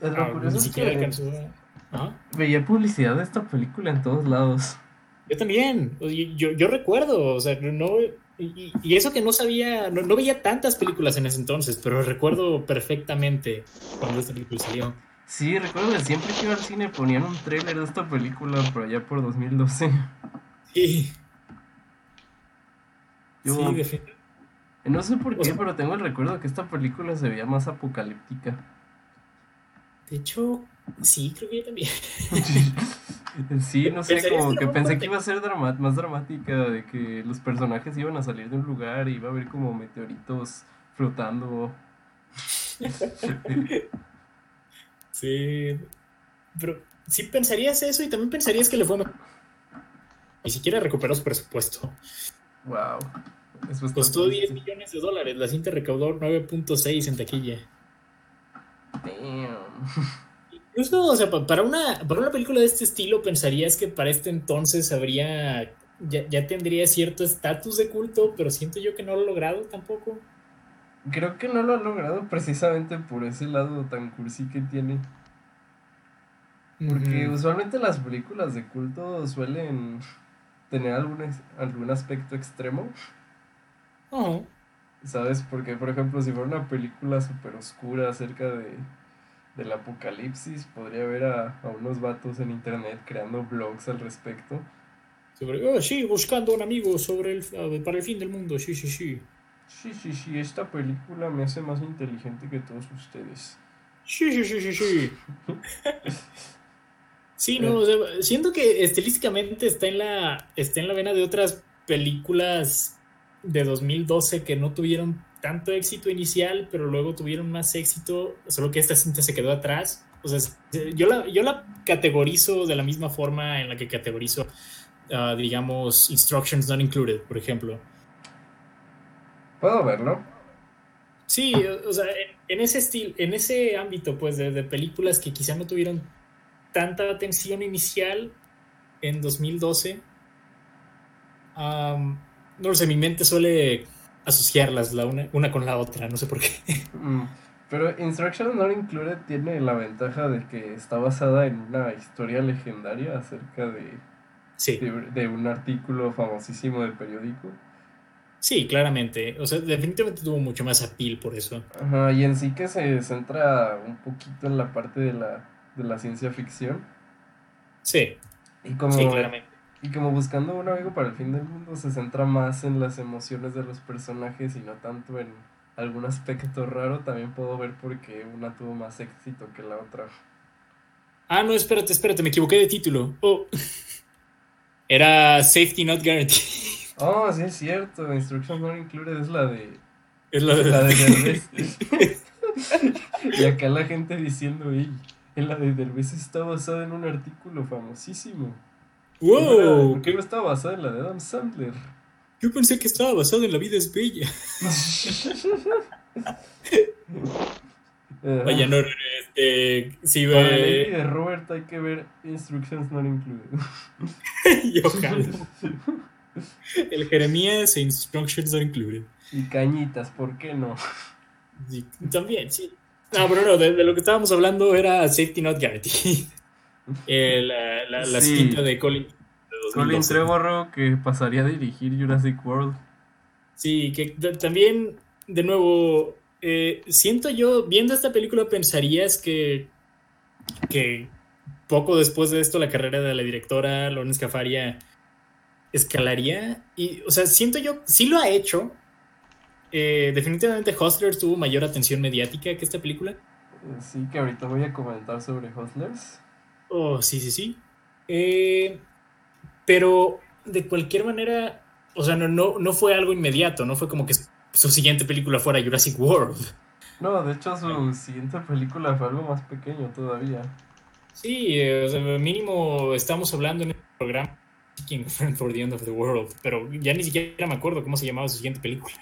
Eh, Lo ah, curioso ni es siquiera que alcanzó. Ajá. veía publicidad de esta película en todos lados. Yo también, yo, yo recuerdo, o sea, no, y, y eso que no sabía, no, no veía tantas películas en ese entonces, pero recuerdo perfectamente cuando esta película salió. Sí, recuerdo que siempre que iba al cine ponían un tráiler de esta película por allá por 2012. Sí, Yo- sí, defin- No sé por O qué, sea- pero tengo el recuerdo que esta película se veía más apocalíptica. de hecho, sí, creo que yo también. (laughs) Sí, no sé, como que pensé que iba a ser más dramática, de que los personajes iban a salir de un lugar y iba a haber como meteoritos flotando. (laughs) Sí, pero sí pensarías eso y también pensarías que le fue mejor. Ni siquiera recuperó su presupuesto. Wow. Eso Costó 10 triste. millones de dólares, la cinta recaudó 9.6 en taquilla. Damn. Incluso, o sea, pa- para una, para una película de este estilo, pensarías que para este entonces habría, ya, ya tendría cierto estatus de culto, pero siento yo que no lo ha logrado tampoco. Creo que no lo ha logrado precisamente por ese lado tan cursi que tiene. Porque usualmente las películas de culto suelen tener algún, algún aspecto extremo, Ujú. ¿sabes? Porque, por ejemplo, si fuera una película súper oscura acerca de, del apocalipsis, podría ver a, a unos vatos en internet creando blogs al respecto. Sobre, oh, sí, buscando un amigo sobre el, ah, para el fin del mundo, sí, sí, sí. Sí, sí, sí, esta película me hace más inteligente que todos ustedes. Sí, sí, sí, sí, sí. (laughs) Sí, no, o sea, siento que estilísticamente está en la está en la vena de otras películas de 2012 que no tuvieron tanto éxito inicial, pero luego tuvieron más éxito, solo que esta cinta se quedó atrás. O sea, yo la, yo la categorizo de la misma forma en la que categorizo, ah, digamos, Instructions Not Included, por ejemplo. ¿Puedo verlo? Sí, o sea, en- ese estilo, en ese ámbito, pues, de, de películas que quizá no tuvieron tanta atención inicial en 2012, am, no lo sé, mi mente suele asociarlas la una, una con la otra, no sé por qué. (laughs) Mm, Pero Instructions Not Included tiene la ventaja de que está basada en una historia legendaria acerca de, Sí, de, de un artículo famosísimo del periódico. Sí, claramente. O sea, definitivamente tuvo mucho más appeal por eso. Ajá, y en sí que se centra un poquito en la parte de la, de la ciencia ficción. Sí, Y como, sí, claramente. y como buscando un amigo para el fin del mundo, se centra más en las emociones de los personajes y no tanto en algún aspecto raro. También puedo ver por qué una tuvo más éxito que la otra. Ah, no, espérate, espérate, me equivoqué de título. Oh. (laughs) Era Safety Not Guaranteed. Oh, sí es cierto, Instructions Not Included es la de Es la de, La de Derbez. (laughs) y acá la gente diciendo, "Ey, en la de Derbez está basada en un artículo famosísimo. ¡Wow! ¿Por qué no está basada en la de Adam Sandler? Yo pensé que estaba basado en La vida es bella. (laughs) Vaya, no, este, sí, Para de Robert hay que ver Instructions Not Included. (laughs) yo jalo. (laughs) El Jeremías e Instructions Not Included. y cañitas, ¿por qué no? Sí, también, sí. No, pero no, de, de lo que estábamos hablando era Safety Not Guaranteed. (laughs) Eh, la, la, la Sí. cinta de Colin. de Colin 2012. Trevorrow que pasaría a dirigir Jurassic World. Sí, que también, de nuevo, eh, siento yo, viendo esta película, pensarías que, que poco después de esto la carrera de la directora Lawrence Cafaria escalaría. Y, o sea, siento yo, sí lo ha hecho. Eh, definitivamente Hustlers tuvo mayor atención mediática que esta película. Sí, que ahorita voy a comentar sobre Hustlers. Oh, sí, sí, sí. Eh, pero de cualquier manera, o sea, no, no, no fue algo inmediato, no fue como que su siguiente película fuera Jurassic World. No, de hecho su siguiente película fue algo más pequeño todavía. Sí, eh, o sea, mínimo estamos hablando en el programa Seeking a Friend for the End of the World, pero ya ni siquiera me acuerdo cómo se llamaba su siguiente película.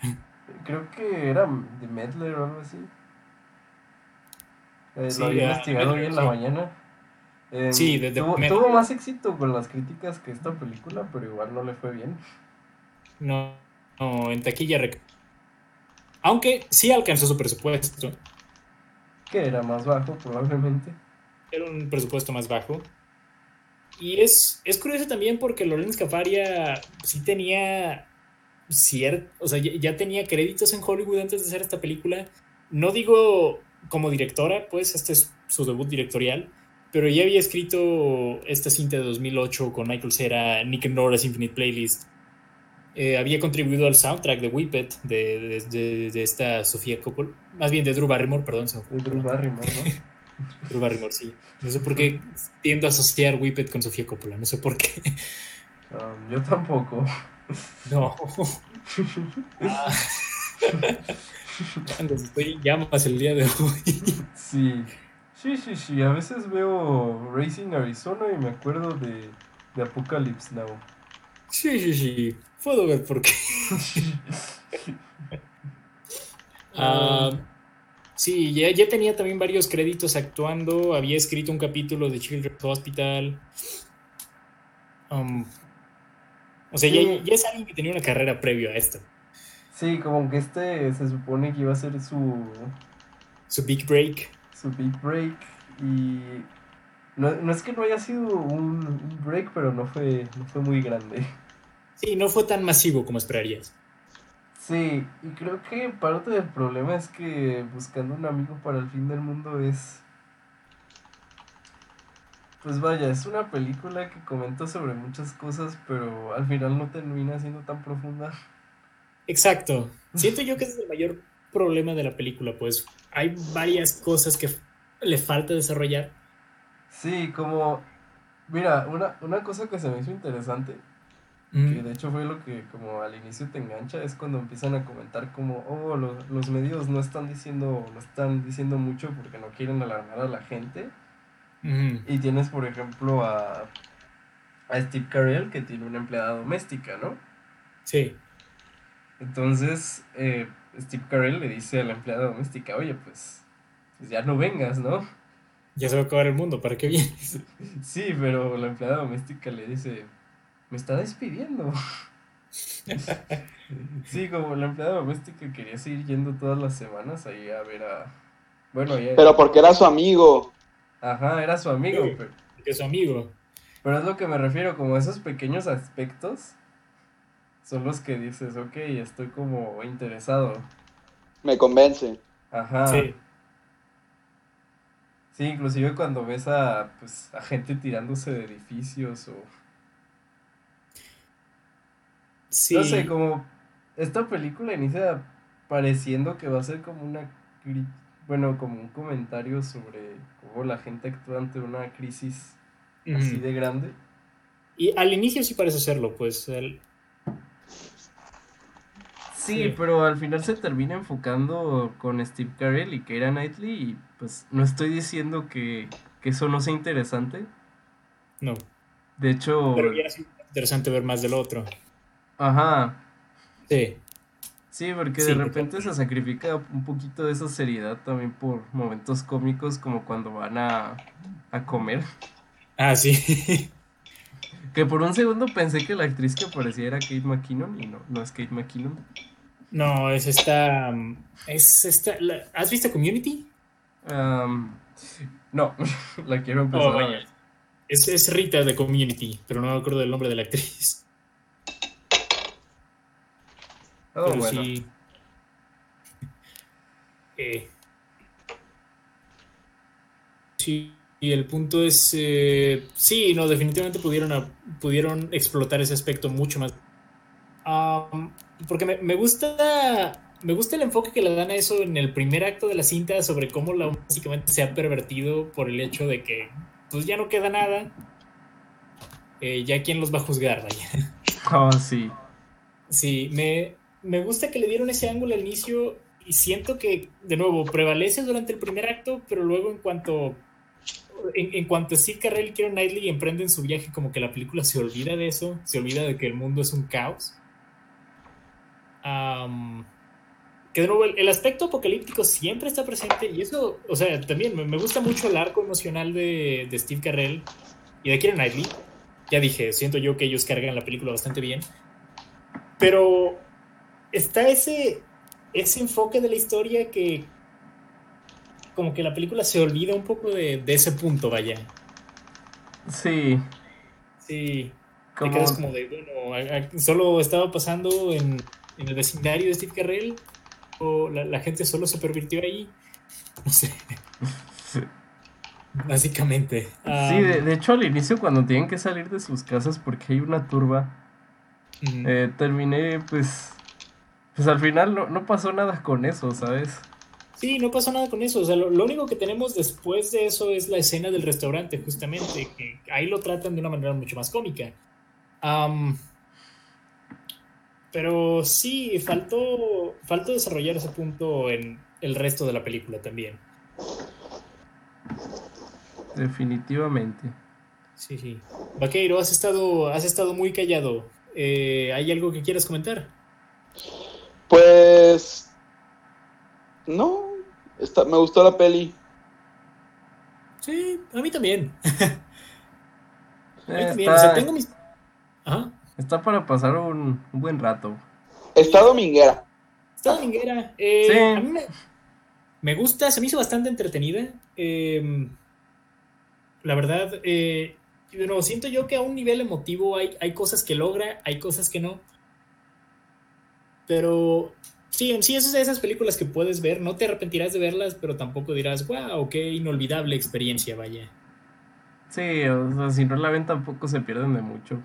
Creo que era de Medler o algo así. Eh, Sí, lo había investigado hoy en la sí. mañana. Eh, Sí, de- de tuvo, tuvo más éxito con las críticas que esta película, pero igual no le fue bien. No, no, en taquilla. rec- Aunque sí alcanzó su presupuesto, Que era más bajo, probablemente. era un presupuesto más bajo. Y es, es curioso también porque Lorenz Cafaria sí tenía cierto, o sea, ya, ya tenía créditos en Hollywood antes de hacer esta película. No digo como directora, pues este es su debut directorial, pero ya había escrito esta cinta de 2008 con Michael Cera, Nick Nora's Infinite Playlist. Eh, había contribuido al soundtrack de Whippet de, de, de- de esta Sofía Coppola, más bien de Drew Barrymore, perdón, Drew Barrymore, ¿no? (laughs) Drew Barrymore, sí. No sé por qué tiendo a asociar Whippet con Sofía Coppola, no sé por qué. Um, yo tampoco. No. (laughs) Ah. Estoy llamas el día de hoy. Sí. Sí, sí, sí. A veces veo Racing Arizona y me acuerdo de, de Apocalypse Now. Sí, sí, sí. Puedo ver por qué. (laughs) Ah, sí, ya, ya tenía también varios créditos actuando. Había escrito un capítulo de Children's Hospital. Um, o sea, ya, Sí. ya es alguien que tenía una carrera previo a esto. Sí, como que este se supone que iba a ser su, Su big break. su big break y No, no es que no haya sido un, un break, pero no fue, no fue muy grande. Sí, no fue tan masivo como esperarías. Sí, y creo que parte del problema es que buscando un amigo para el fin del mundo es... Pues vaya, es una película que comenta sobre muchas cosas, pero al final no termina siendo tan profunda. Exacto. Siento yo que ese es el mayor problema de la película, pues hay varias cosas que le falta desarrollar. Sí, como... Mira, una, una cosa que se me hizo interesante que de hecho fue lo que como al inicio te engancha, es cuando empiezan a comentar como, oh, lo- los medios no están diciendo, no están diciendo mucho porque no quieren alarmar a la gente. Ujú. Y tienes, por ejemplo, a, a Steve Carell, que tiene una empleada doméstica, ¿no? Sí. Entonces, eh, Steve Carell le dice a la empleada doméstica, oye, pues, pues ya no vengas, ¿no? Ya se va a acabar el mundo, ¿para qué vienes? (laughs) Sí, pero la empleada doméstica le dice, me está despidiendo. (laughs) Sí, como la empleada doméstica quería seguir yendo todas las semanas ahí a ver a... Bueno, ya... Pero porque era su amigo. Ajá, era su amigo, Sí. pero, Que su amigo. pero es lo que me refiero, como esos pequeños aspectos son los que dices, ok, estoy como interesado. Me convence. Ajá. Sí. Sí, inclusive cuando ves a, pues, a gente tirándose de edificios o... Sí. No sé, como esta película inicia pareciendo que va a ser como una, bueno, como un comentario sobre cómo la gente actúa ante una crisis así de grande. Y al inicio sí parece serlo, pues. el- Sí, Sí. pero al final se termina enfocando con Steve Carell y Keira Knightley y pues no estoy diciendo que, que eso no sea interesante. No. De hecho, Pero ya es interesante ver más del otro. Ajá, Sí. sí, porque Sí, de repente se sacrifica un poquito de esa seriedad también por momentos cómicos como cuando van a, a comer. Ah, sí. Que por un segundo pensé que la actriz que aparecía era Kate McKinnon y no, no es Kate McKinnon. No, es esta. mm, Es esta. la- ¿Has visto Community? No, (laughs) la quiero empezar Oh, a ver. Es, es Rita de Community, pero no me acuerdo del nombre de la actriz. Oh, pero bueno. sí. Eh, sí, y el punto es. eh, sí, no, definitivamente pudieron, pudieron explotar ese aspecto mucho más. Porque me, me gusta. Me gusta el enfoque que le dan a eso en el primer acto de la cinta sobre cómo la básicamente se ha pervertido por el hecho de que pues ya no queda nada. Eh, ya quién los va a juzgar, vaya. Oh, sí. Sí, me, me gusta que le dieron ese ángulo al inicio y siento que, de nuevo, prevalece durante el primer acto, pero luego en cuanto en, cuanto Steve Carell y Keira Knightley emprenden su viaje, como que la película se olvida de eso, se olvida de que el mundo es un caos. Am, que de nuevo, el, aspecto apocalíptico siempre está presente y eso, o sea, también me, gusta mucho el arco emocional de, de Steve Carell y de Keira Knightley. Ya dije, siento yo que ellos cargan la película bastante bien. Pero está ese, ese enfoque de la historia que como que la película se olvida un poco de, de ese punto, vaya. Sí. Sí, te Como, quedas como de, bueno, a- a- solo estaba pasando en, en el vecindario de Steve Carrell o la, la gente solo se pervirtió ahí. (laughs) No sé, básicamente. Sí, de, Um, de hecho al inicio cuando tienen que salir de sus casas porque hay una turba, eh, terminé pues, pues al final no, no pasó nada con eso, ¿sabes? Sí, no pasó nada con eso. O sea, lo, lo único que tenemos después de eso es la escena del restaurante, justamente, que ahí lo tratan de una manera mucho más cómica. Pero sí, faltó, faltó desarrollar ese punto en el resto de la película también. Definitivamente. Sí, sí. Vaqueiro, has estado, has estado muy callado. Eh, ¿hay algo que quieras comentar? Pues. No. Está, me gustó la peli. Sí, a mí también. (laughs) A mí también. O sea, está, tengo mis... Ajá. está para pasar un, un buen rato. Está dominguera. Está dominguera. Eh, Sí. A mí me, me gusta, se me hizo bastante entretenida. Eh, La verdad, eh, bueno, siento yo que a un nivel emotivo hay, hay cosas que logra, hay cosas que no. Pero sí, en sí, esas esas películas que puedes ver, no te arrepentirás de verlas, pero tampoco dirás, wow, qué inolvidable experiencia, vaya. Sí, o sea, si no la ven tampoco se pierden de mucho.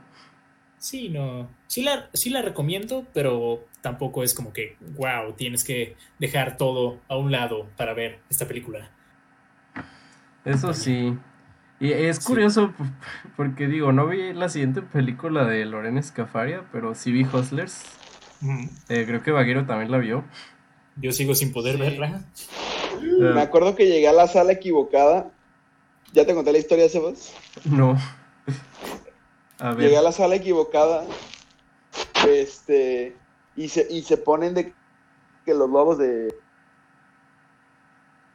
Sí, no. Sí la, sí la recomiendo, pero tampoco es como que, wow, tienes que dejar todo a un lado para ver esta película. Eso sí. Y es curioso porque digo, no vi la siguiente película de Lorena Escafaria, pero sí vi Hustlers. Eh, creo que Vaguero también la vio. Yo sigo sin poder Sí. verla. Me Eh, acuerdo que llegué a la sala equivocada. ¿Ya te conté la historia, Sebas? no. A ver. Llegué a la sala equivocada. Este. Y se, y se ponen de que los logos de.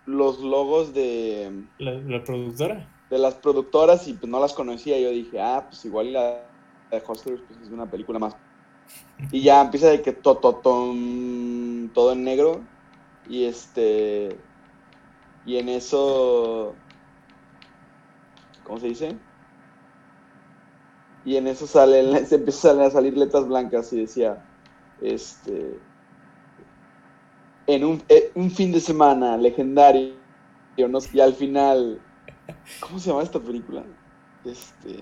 Los logos de, La, la productora. de las productoras y pues no las conocía. Yo dije, ah, pues igual la de Hustlers pues, es una película más. Y ya empieza de que tototón, todo en negro. Y este. Y en eso. ¿Cómo se dice? Y en eso salen, (laughs) se empiezan a salir letras blancas y decía, este, en un, eh, un fin de semana legendario, y al final, ¿cómo se llama esta película? Este,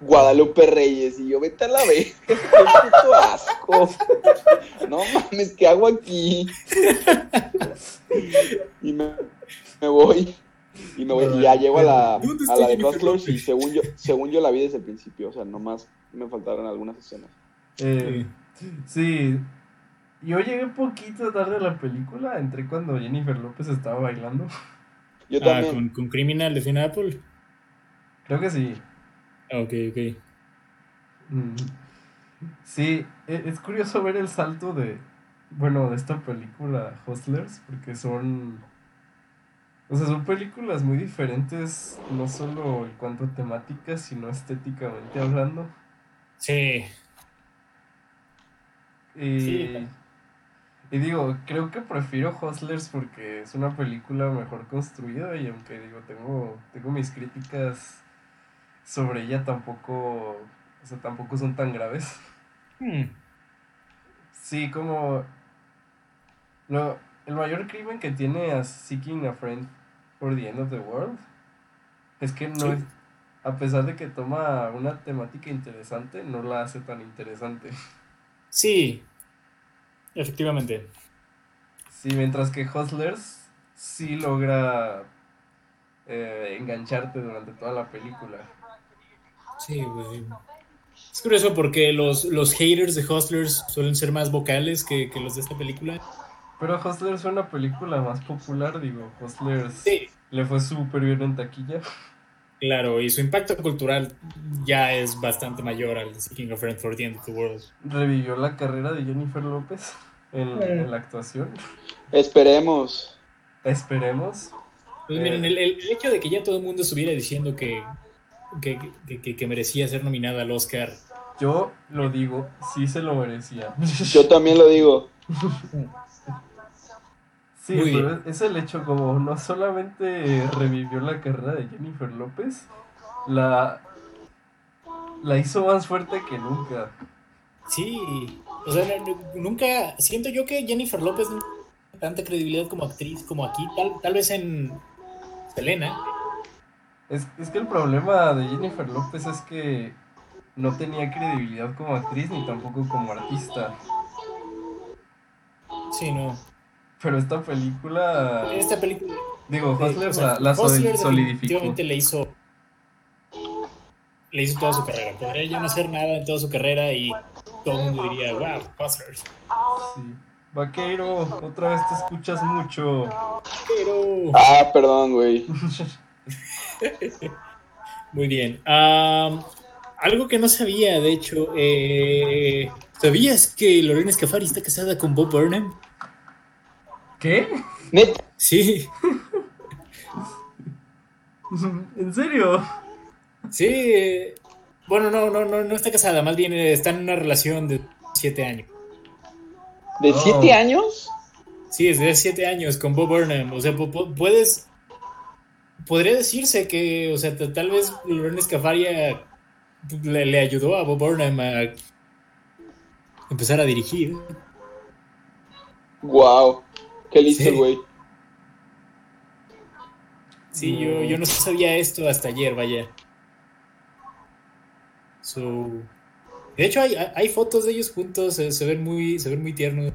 Guadalupe Reyes, y yo, vete a la vez, (laughs) qué puto asco, no mames, ¿qué hago aquí? Y me, me voy. Y, me voy, y ya llego a la, ¿Dónde a la de Hustlers y según yo, según yo la vi desde el principio, o sea, nomás me faltaron algunas escenas. Eh, sí. Yo llegué poquito tarde a la película, entré cuando Jennifer López estaba bailando. Yo Ah, también. con, con Criminal de Fiona Apple. Creo que sí. Ah, Ok, ok. Mm. Sí, e- es curioso ver el salto de, bueno, de esta película Hustlers, porque son, o sea, son películas muy diferentes, no solo en cuanto a temáticas, sino estéticamente hablando. Sí. Y, Sí. y digo, creo que prefiero Hustlers porque es una película mejor construida y aunque digo, tengo, tengo mis críticas sobre ella tampoco, o sea, tampoco son tan graves. Hmm. Sí, como lo, el mayor crimen que tiene a Seeking a Friend for the End of the World es que no es, a pesar de que toma una temática interesante, no la hace tan interesante. Sí. Efectivamente. Sí, mientras que Hustlers sí logra eh, engancharte durante toda la película. Sí, güey. Es curioso porque los, los haters de Hustlers suelen ser más vocales que, que los de esta película. Pero Hustlers fue una película más popular, digo, Hustlers Sí. le fue súper bien en taquilla. Claro, y su impacto cultural ya es bastante mayor al de Seeking a Friend for the End of the World. Revivió la carrera de Jennifer López en, en la actuación. Esperemos. Esperemos. Pues Eh. miren, el, el hecho de que ya todo el mundo estuviera diciendo que, que, que- que- que merecía ser nominada al Oscar. Yo lo digo, sí se lo merecía. Yo también lo digo. Sí, Muy pero bien. es el hecho como no solamente revivió la carrera de Jennifer López, la, la hizo más fuerte que nunca. Sí, o sea, nunca, siento yo que Jennifer López no tiene tanta credibilidad como actriz como aquí, tal, tal vez en Selena. Es, es que el problema de Jennifer López es que no tenía credibilidad como actriz ni tampoco como artista. Sí, no. Pero esta película, Esta película digo, Eh, Hustlers o sea, la, la Hustlers solidificó. definitivamente le hizo le hizo toda su carrera. Podría ya no hacer nada en toda su carrera y todo el mundo diría, wow, Hustlers. Sí. Vaqueiro, otra vez te escuchas mucho. Pero Ah, perdón, güey. (laughs) (laughs) muy bien. Algo que no sabía, de hecho, eh, ¿sabías que Lorena Scafari está casada con Bob Burnham? ¿Qué? Neta. Sí, (laughs) ¿En serio? sí. Bueno, no, no, no, no está casada, más bien eh, está en una relación de siete años. ¿De Oh. siete años? Sí, desde hace siete años con Bob Burnham. O sea, pu- pu- puedes. Podría decirse que, o sea, tal vez Loren Escafaria le, le ayudó a Bob Burnham a empezar a dirigir. Wow. Qué listo Sí. güey. Sí, yo, yo no sabía esto hasta ayer, vaya. So, de hecho, hay, hay fotos de ellos juntos, se, se ven muy, se ven muy tiernos.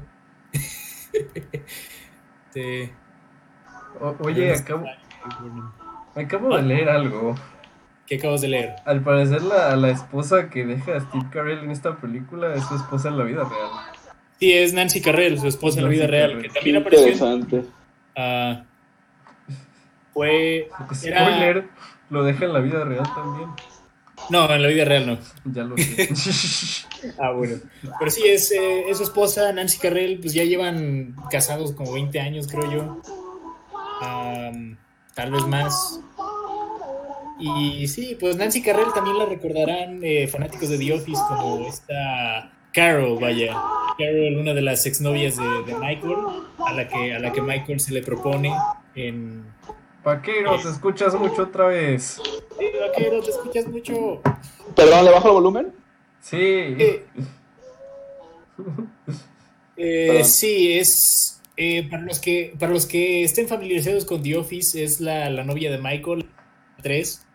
(laughs) Sí. O- oye, acabo, acabo de leer algo. ¿Qué acabas de leer? Al parecer la, la esposa que deja a Steve Carell en esta película es su esposa en la vida real. Sí, es Nancy Carrell, su esposa en la vida real, que también apareció. interesante. ah, fue. Era- Spoiler, lo deja en la vida real también. No, en la vida real no. Ya lo sé. (laughs) Ah, bueno. Pero sí, es, eh, es su esposa, Nancy Carrell, pues ya llevan casados como 20 años, creo yo. Am, tal vez más. Y sí, pues Nancy Carrell también la recordarán eh, fanáticos de The Office como esta Carol, vaya. Carol, una de las exnovias de, de Michael, a la, que, a la que Michael se le propone en... Vaquero, te escuchas mucho otra vez. Sí, vaquero, te escuchas mucho. Perdón, ¿le bajo el volumen? Sí. Eh, (laughs) eh, sí, es eh, para los que para los que estén familiarizados con The Office es la, la novia de Michael 3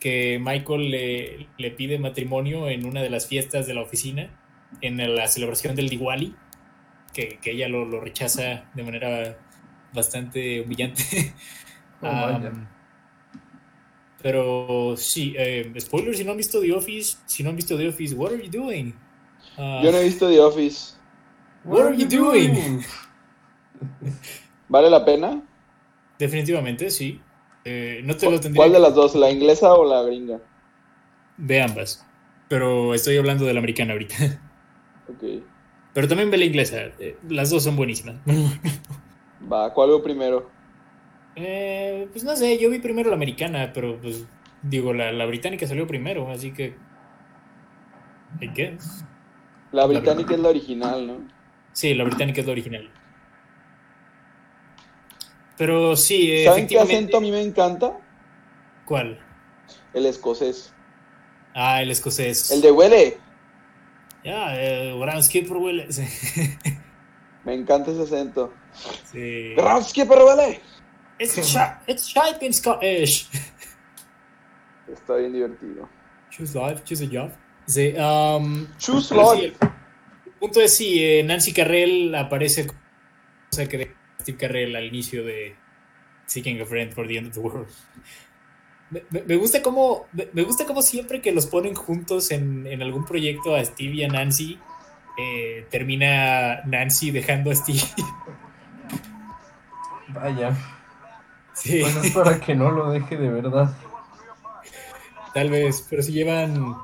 que Michael le, le pide matrimonio en una de las fiestas de la oficina en la celebración del Diwali que, que ella lo, lo rechaza de manera bastante humillante. (laughs) Oh. Am, pero sí, eh, spoiler si no han visto The Office, si no han visto The Office, what are you doing? Ah, Yo no he visto The Office. What are you doing? (laughs) ¿Vale la pena? Definitivamente, sí. Eh, no te lo tendría ¿Cuál de las dos? ¿La inglesa o la gringa? de ambas. Pero estoy hablando de la americana ahorita. (laughs) Ok. Pero también ve la inglesa. eh, las dos son buenísimas. (laughs) Va, ¿cuál veo primero? Eh, pues no sé, yo vi primero la americana, pero pues digo, la, la británica salió primero, así que. I guess. La británica es la original, ¿no? Sí, la británica es la original. Pero sí, eh, ¿Saben qué acento a mí me encanta? ¿Cuál? El escocés. Ah, el escocés. El de huele. Ya, Brownski por huele. (laughs) Me encanta ese acento. Sí. ¡Ramsky, pero huele! It's it's in Scottish. Está bien divertido. Choose life, choose a job. Sí, um, Choose life. sí, el punto es sí, eh, Nancy Carrell aparece como- o sea que Steve Carrell al inicio de Seeking a Friend for the End of the World. Me, me- me gusta cómo me, me gusta cómo siempre que los ponen juntos en, en algún proyecto a Steve y a Nancy eh, termina Nancy dejando a Steve. (laughs) Vaya. Sí, Pues es para que no lo deje de verdad. tal vez, pero si llevan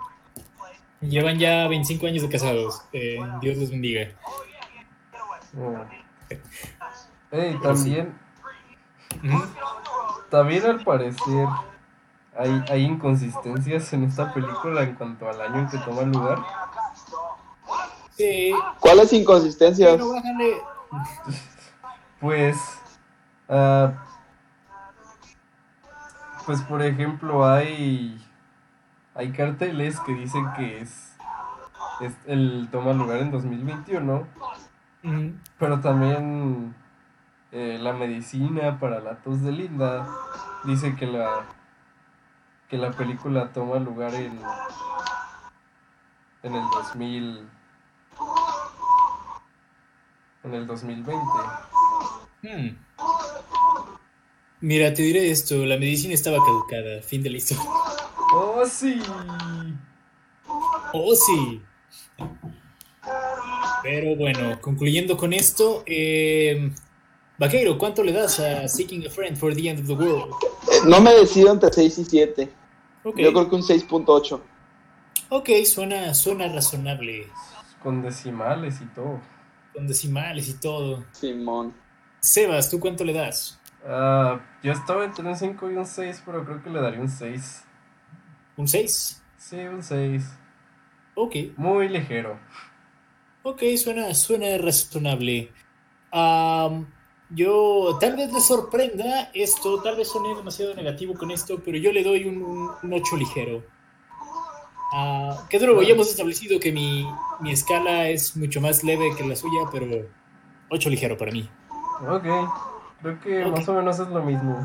llevan ya 25 años de casados. Eh, Dios los bendiga. Oh. Ey, también, también al parecer hay, hay inconsistencias en esta película en cuanto al año en que toma lugar. Sí, ¿Cuáles inconsistencias? bájale. (laughs) Pues, ah, pues por ejemplo hay, hay carteles que dicen que es, es el toma lugar en 2021, Ujú. pero también eh, la medicina para la tos de Linda dice que la que la película toma lugar en en el 2000 en el 2020. Hmm. Mira, te diré esto, la medicina estaba caducada, fin de la historia. ¡Oh, sí! Oh, sí. Pero bueno, concluyendo con esto, eh, Vaqueiro, ¿cuánto le das a Seeking a Friend for the End of the World? Eh, No me decido entre 6 y 7. Ok, Yo creo que un 6.8. ok, suena, suena razonable, Con decimales y todo. con decimales y todo. Simón. Sebas, ¿tú cuánto le das? Ah, yo estaba entre un 5 y un 6, pero creo que le daría un 6. ¿Un 6? Sí, un 6. Ok, Muy ligero. ok, suena, suena razonable. Am, yo tal vez les sorprenda esto, tal vez soné demasiado negativo con esto, pero yo le doy un, un, un 8 ligero. Ah, que nuevo, ya hemos establecido que mi, mi escala es mucho más leve que la suya, pero 8 ligero para mí. Ok, creo que más o menos es lo mismo.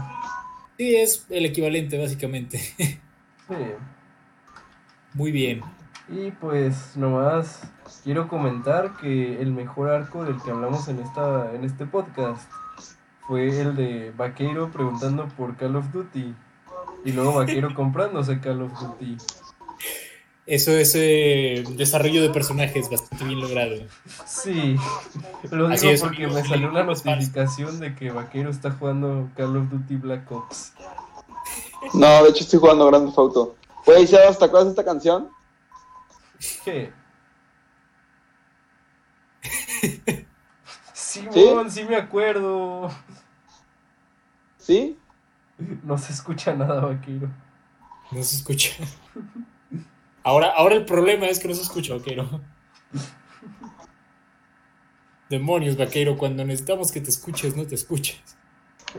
Sí, es el equivalente, básicamente. (laughs) Sí. Muy bien. Y pues nomás quiero comentar que el mejor arco del que hablamos en esta en este podcast fue el de Vaqueiro preguntando por Call of Duty y luego Vaqueiro (laughs) comprándose Call of Duty. Eso es eh, desarrollo de personajes bastante bien logrado. Sí, lo Así digo es, porque amigos, me salió falso. notificación de que Vaqueiro está jugando Call of Duty Black Ops. No, de hecho estoy jugando Grand Theft Auto. Güey, ¿sabes hasta cuál es esta canción? ¿Qué? Simón, sí me acuerdo. ¿Sí? No se escucha nada, Vaqueiro. No se escucha. Ahora, ahora el problema es que no se escucha, vaquero. Demonios, vaquero, cuando necesitamos que te escuches, no te escuchas.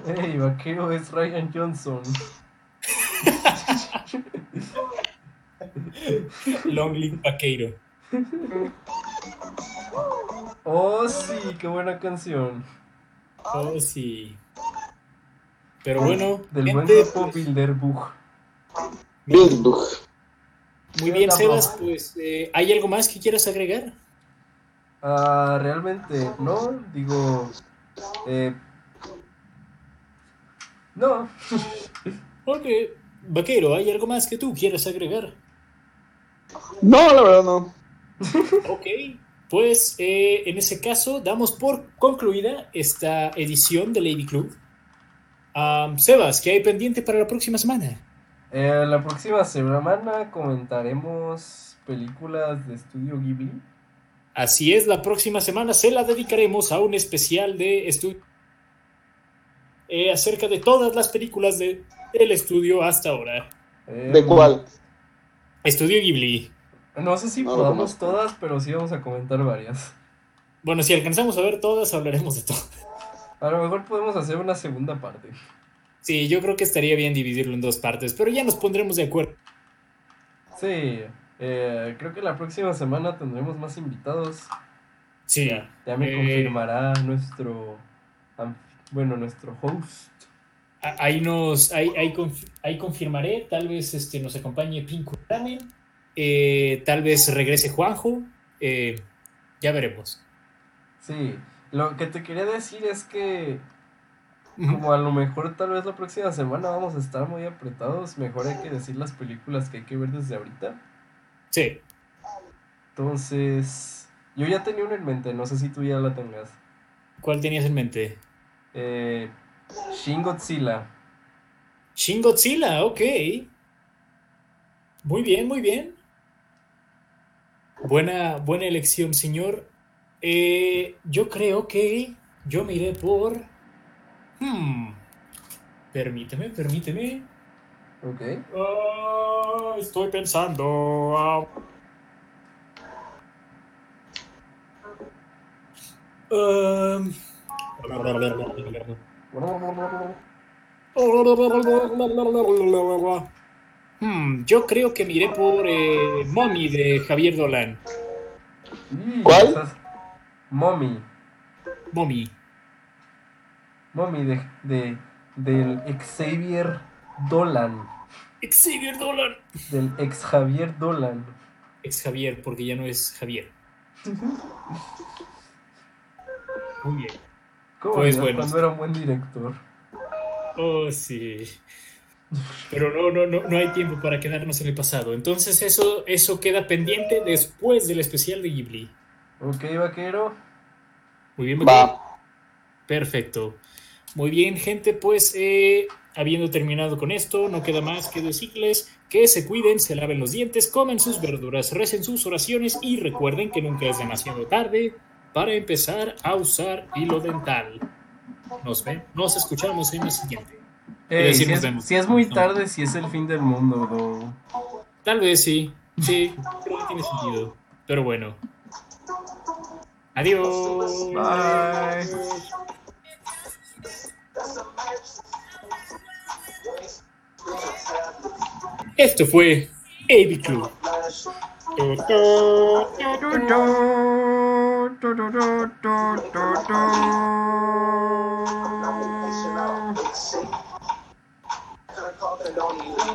Hey, Vaqueiro es Ryan Johnson. (laughs) Long live vaquero. (laughs) Oh, sí, qué buena canción. Oh, sí. Pero bueno, Del buen grupo pues, Bilderbuch. Bilderbuch. muy bien, Sebas, pues, eh, ¿hay algo más que quieras agregar? Ah, realmente, no, digo. Eh, no, (laughs) Ok, vaquero, ¿hay algo más que tú quieras agregar? No, la verdad no. (laughs) Ok, pues eh, en ese caso damos por concluida esta edición de Lady Club. Sebas, ¿qué hay pendiente para la próxima semana? Eh, la próxima semana comentaremos películas de estudio Ghibli. Así es, la próxima semana se la dedicaremos a un especial de estudio eh, acerca de todas las películas de, del estudio hasta ahora. Eh, ¿De cuál? Estudio Ghibli. No sé si No podamos todas, pero sí vamos a comentar varias. Bueno, si alcanzamos a ver todas, hablaremos de todo. A lo mejor podemos hacer una segunda parte. Sí, yo creo que estaría bien dividirlo en dos partes, pero ya nos pondremos de acuerdo. Sí, eh, creo que la próxima semana tendremos más invitados. Sí, Ya, ya me Eh, confirmará nuestro, bueno, nuestro host. Ahí nos, ahí, ahí, conf- ahí confirmaré, tal vez este, nos acompañe Pinku Ramen, eh, tal vez regrese Juanjo, eh, ya veremos. Sí, lo que te quería decir es que como a lo mejor tal vez la próxima semana vamos a estar muy apretados, mejor hay que decir las películas que hay que ver desde ahorita. Sí, Entonces, yo ya tenía una en mente, no sé si tú ya la tengas. ¿cuál tenías en mente? Eh, Shin Godzilla. Shin Godzilla, ok. Muy bien, muy bien. Buena, buena elección, señor. Eh, yo creo que yo me iré por... Hmm. Permíteme, permíteme. Ok. Ah, estoy pensando. ah. Um, hmm, yo creo que miré por eh, Mommy de Javier Dolan. Y ¿Cuál? esas- Mommy. Mommy. Mommy de, de, del Xavier Dolan. Xavier Dolan. Del ex Javier Dolan. Ex Javier, porque ya no es Javier. Muy bien. ¿Cómo Pues bueno. cuando era un buen director? Oh, sí. Pero no, no, no, no hay tiempo para quedarnos en el pasado. Entonces eso, eso queda pendiente después del especial de Ghibli. Ok, vaquero. Muy bien, Maquia. Va. Perfecto. Muy bien, gente, pues eh, habiendo terminado con esto, no queda más que decirles que se cuiden, se laven los dientes, comen sus verduras, recen sus oraciones y recuerden que nunca es demasiado tarde para empezar a usar hilo dental. Nos, ven, nos escuchamos en el siguiente. Si, es, si, es, muy tarde, si es el fin del mundo. Bro. Tal vez sí. Sí, creo que tiene sentido. Pero bueno. Adiós. Bye. Esto fue AV Club.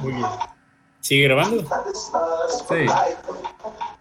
Muy bien. ¿Sigue grabando? Sí.